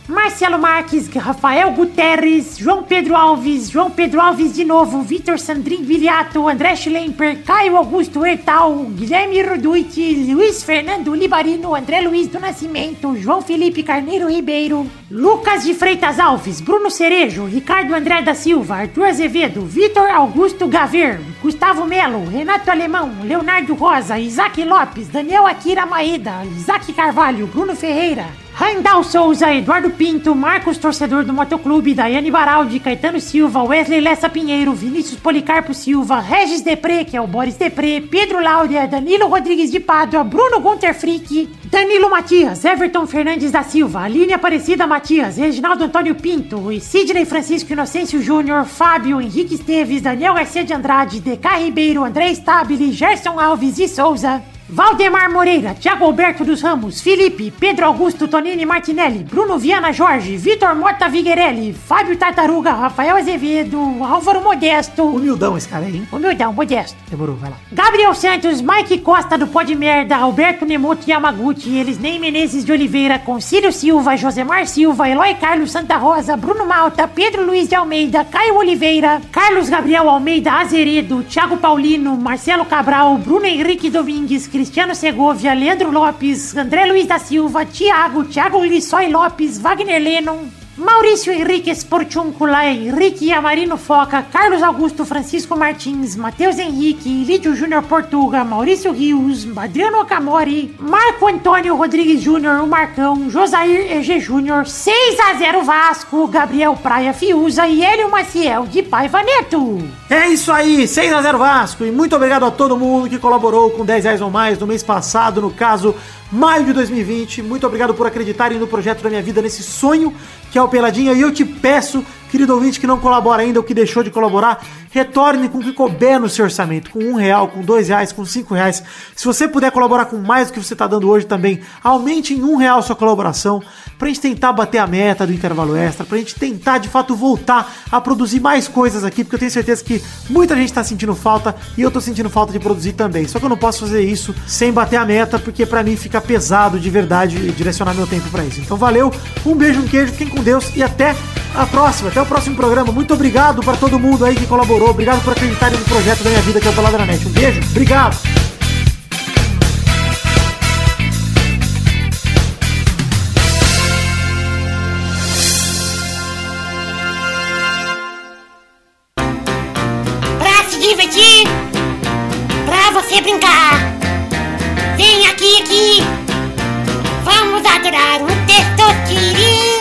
Marcelo Marques, Rafael Guterres, João Pedro Alves, João Pedro Alves de novo, Vitor Sandrin Viliato, André Schlemper, Caio Augusto Hertal, Guilherme Roduit, Luiz Fernando Libarino, André Luiz do Nascimento, João Felipe Carneiro Ribeiro, Lucas de Freitas Alves, Bruno Cerejo, Ricardo André da Silva, Arthur Azevedo, Vitor Augusto Gaver, Gustavo Melo, Renato Alemão, Leonardo Rosa, Isaac Lopes, Daniel Akira Maeda, Isaac Carvalho, Bruno Ferreira, Randall Souza, Eduardo Pinto, Marcos Torcedor do Motoclube, Daiane Baraldi, Caetano Silva, Wesley Lessa Pinheiro, Vinícius Policarpo Silva, Regis Depré, que é o Boris Depré, Pedro Láudia, Danilo Rodrigues de Pádua, Bruno Gunter Frick, Danilo Matias, Everton Fernandes da Silva, Aline Aparecida Matias, Reginaldo Antônio Pinto, e Sidney Francisco Inocêncio Júnior, Fábio Henrique Esteves, Daniel Garcia de Andrade, DK Ribeiro, André Stabile, Gerson Alves de Souza, Valdemar Moreira, Thiago Alberto dos Ramos, Felipe, Pedro Augusto Tonini Martinelli, Bruno Viana Jorge, Vitor Mota Viguerelli, Fábio Tartaruga, Rafael Azevedo, Álvaro Modesto. Humildão esse cara aí, hein? Humildão, Modesto. Demorou, vai lá. Gabriel Santos, Mike Costa do Pod Merda, Alberto Nemoto Yamaguchi, Elisnei Menezes de Oliveira, Concílio Silva, Josemar Silva, Eloy Carlos Santa Rosa, Bruno Malta, Pedro Luiz de Almeida, Caio Oliveira, Carlos Gabriel Almeida Azeredo, Thiago Paulino, Marcelo Cabral, Bruno Henrique Domingues, Cristiano Segovia, Leandro Lopes, André Luiz da Silva, Thiago, Thiago Lissói Lopes, Wagner Lennon, Maurício Henrique Sportiuncula, Henrique Amarino Foca, Carlos Augusto Francisco Martins, Matheus Henrique, Lídio Júnior Portuga, Maurício Rios, Adriano Okamori, Marco Antônio Rodrigues Júnior, o Marcão, Josair EG Júnior, 6 a 0 Vasco, Gabriel Praia Fiuza e Hélio Maciel de Paiva Neto. É isso aí, 6x0 Vasco. E muito obrigado a todo mundo que colaborou com 10 reais ou mais no mês passado, no caso, maio de 2020. Muito obrigado por acreditarem no projeto da minha vida, nesse sonho que é o Peladinha. E eu te peço, querido ouvinte que não colabora ainda ou que deixou de colaborar, retorne com o que couber no seu orçamento, com um real, com dois reais, com cinco reais. Se você puder colaborar com mais do que você está dando hoje também, aumente em um real sua colaboração pra gente tentar bater a meta do intervalo extra, pra gente tentar de fato voltar a produzir mais coisas aqui, porque eu tenho certeza que muita gente tá sentindo falta e eu tô sentindo falta de produzir também. Só que eu não posso fazer isso sem bater a meta, porque pra mim fica pesado de verdade direcionar meu tempo pra isso. Então valeu, um beijo, um queijo, fiquem com Deus e até a próxima, até o próximo programa. Muito obrigado para todo mundo aí que colaborou, obrigado por acreditarem no projeto da minha vida que é o Peladranet. Um beijo, obrigado! Pra se divertir, pra você brincar. Vem aqui, aqui. Vamos adorar o Testosterinha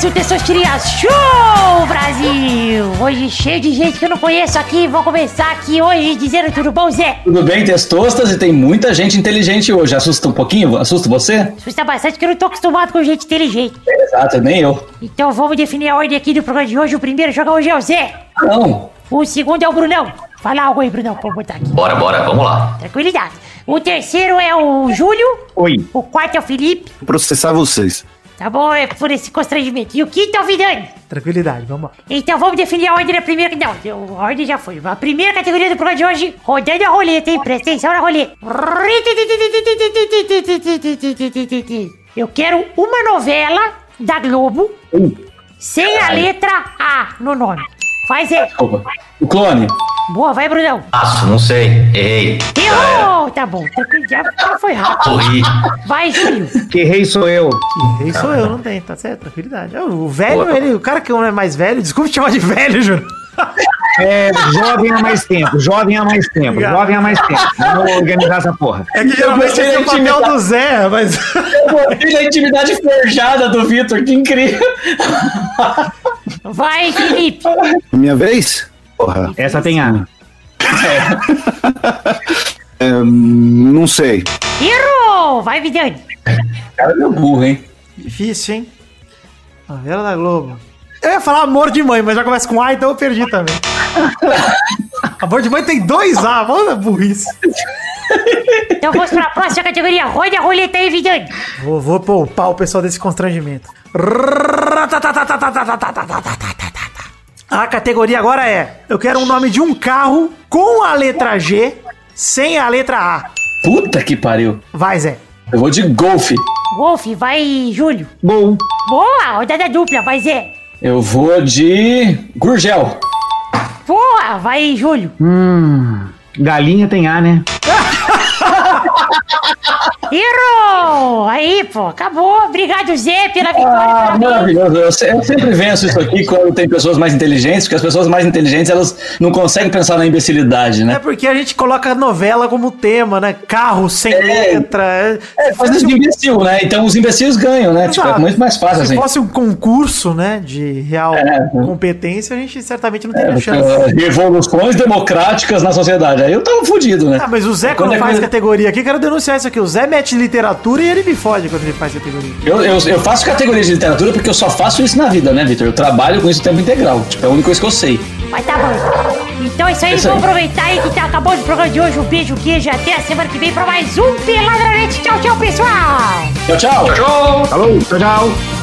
mais um Testosterinha Show, Brasil! Hoje cheio de gente que eu não conheço aqui, vou começar aqui hoje dizendo tudo bom, Zé? Tudo bem, testostas? E tem muita gente inteligente hoje. Assusta um pouquinho? Assusta você? Assusta bastante que eu não tô acostumado com gente inteligente. Exato, nem eu. Então vamos definir a ordem aqui do programa de hoje. O primeiro joga hoje é o Zé. Não. O segundo é o Brunão. Fala algo aí, Brunão, pra eu botar aqui. Bora, bora, vamos lá. Tranquilidade. O terceiro é o Júlio. Oi. O quarto é o Felipe. Processar vocês. Tá bom, é por esse constrangimento. E o quinto é o Vidani. Tranquilidade, vamos lá. Então vamos definir a ordem da primeira. Não, a ordem já foi. A primeira categoria do programa de hoje, rodando a roleta, hein? Presta atenção na roleta. Eu quero uma novela da Globo sem a letra A no nome. Faz aí. Desculpa. O clone. Boa, vai, Brunão. Passo, não sei. Errei. Errou! Tá bom, já já foi rápido. Corri. Vai, Júlio. Que rei sou eu. Rei sou eu, não tem, tá certo, tranquilidade. O velho, ele, o cara que é mais velho, desculpa te chamar de velho, Júlio. É, jovem há mais tempo, jovem há mais tempo, Obrigado. jovem há mais tempo. Vamos organizar essa porra. É que geralmente esse é o papel do Zé, mas. Olha a intimidade forjada do Vitor, que incrível. Vai, Felipe. Minha vez? Porra. Essa tem A. É, não sei. Errou! Vai, Vidani. Cara, meu burro, hein? Difícil, hein? Novela da Globo. Eu ia falar amor de mãe, mas já começa com A, então eu perdi também. amor de mãe tem dois A, mano, burrice. Então vamos para a próxima categoria. Roda a roleta aí, Vidani. Vou, vou poupar o pessoal desse constrangimento. A categoria agora é: eu quero um nome de um carro com a letra G sem a letra A. Puta que pariu. Vai, Zé. Eu vou de golfe. Golfe, vai, Júlio. Gol. Boa, rodada dupla, vai, Zé. Eu vou de Gurgel. Boa, vai, Júlio. Hum. Galinha tem A, né? Errou! Aí, pô, acabou. Obrigado, Zé, pela vitória. Ah, maravilhoso. Eu, eu sempre venço isso aqui quando tem pessoas mais inteligentes, porque as pessoas mais inteligentes elas não conseguem pensar na imbecilidade, É né? porque a gente coloca a novela como tema, né? Carro sem letra. É, faz isso de imbecil, né? Então os imbecis ganham, né? Tipo, é muito mais fácil Se assim. fosse um concurso, né, de real É. competência, a gente certamente não É, teria chance. uh, revoluções democráticas na sociedade. Aí eu tava fudido, né? Ah, mas o Zé, Quando quando é faz categoria aqui, quero denunciar isso aqui. O Zé mete literatura e ele me fode quando ele faz categoria. Eu, eu, eu faço categoria de literatura porque eu só faço isso na vida, né, Vitor? Eu trabalho com isso o tempo integral. Tipo, é a única coisa que eu sei. Mas tá bom. Então é isso aí, É isso vamos aí. aproveitar aí que tá acabando o programa de hoje. Um beijo, queijo. Até a semana que vem pra mais um Peladranete. Tchau, tchau, pessoal. Tchau, tchau. Tchau. Falou, tchau, tchau.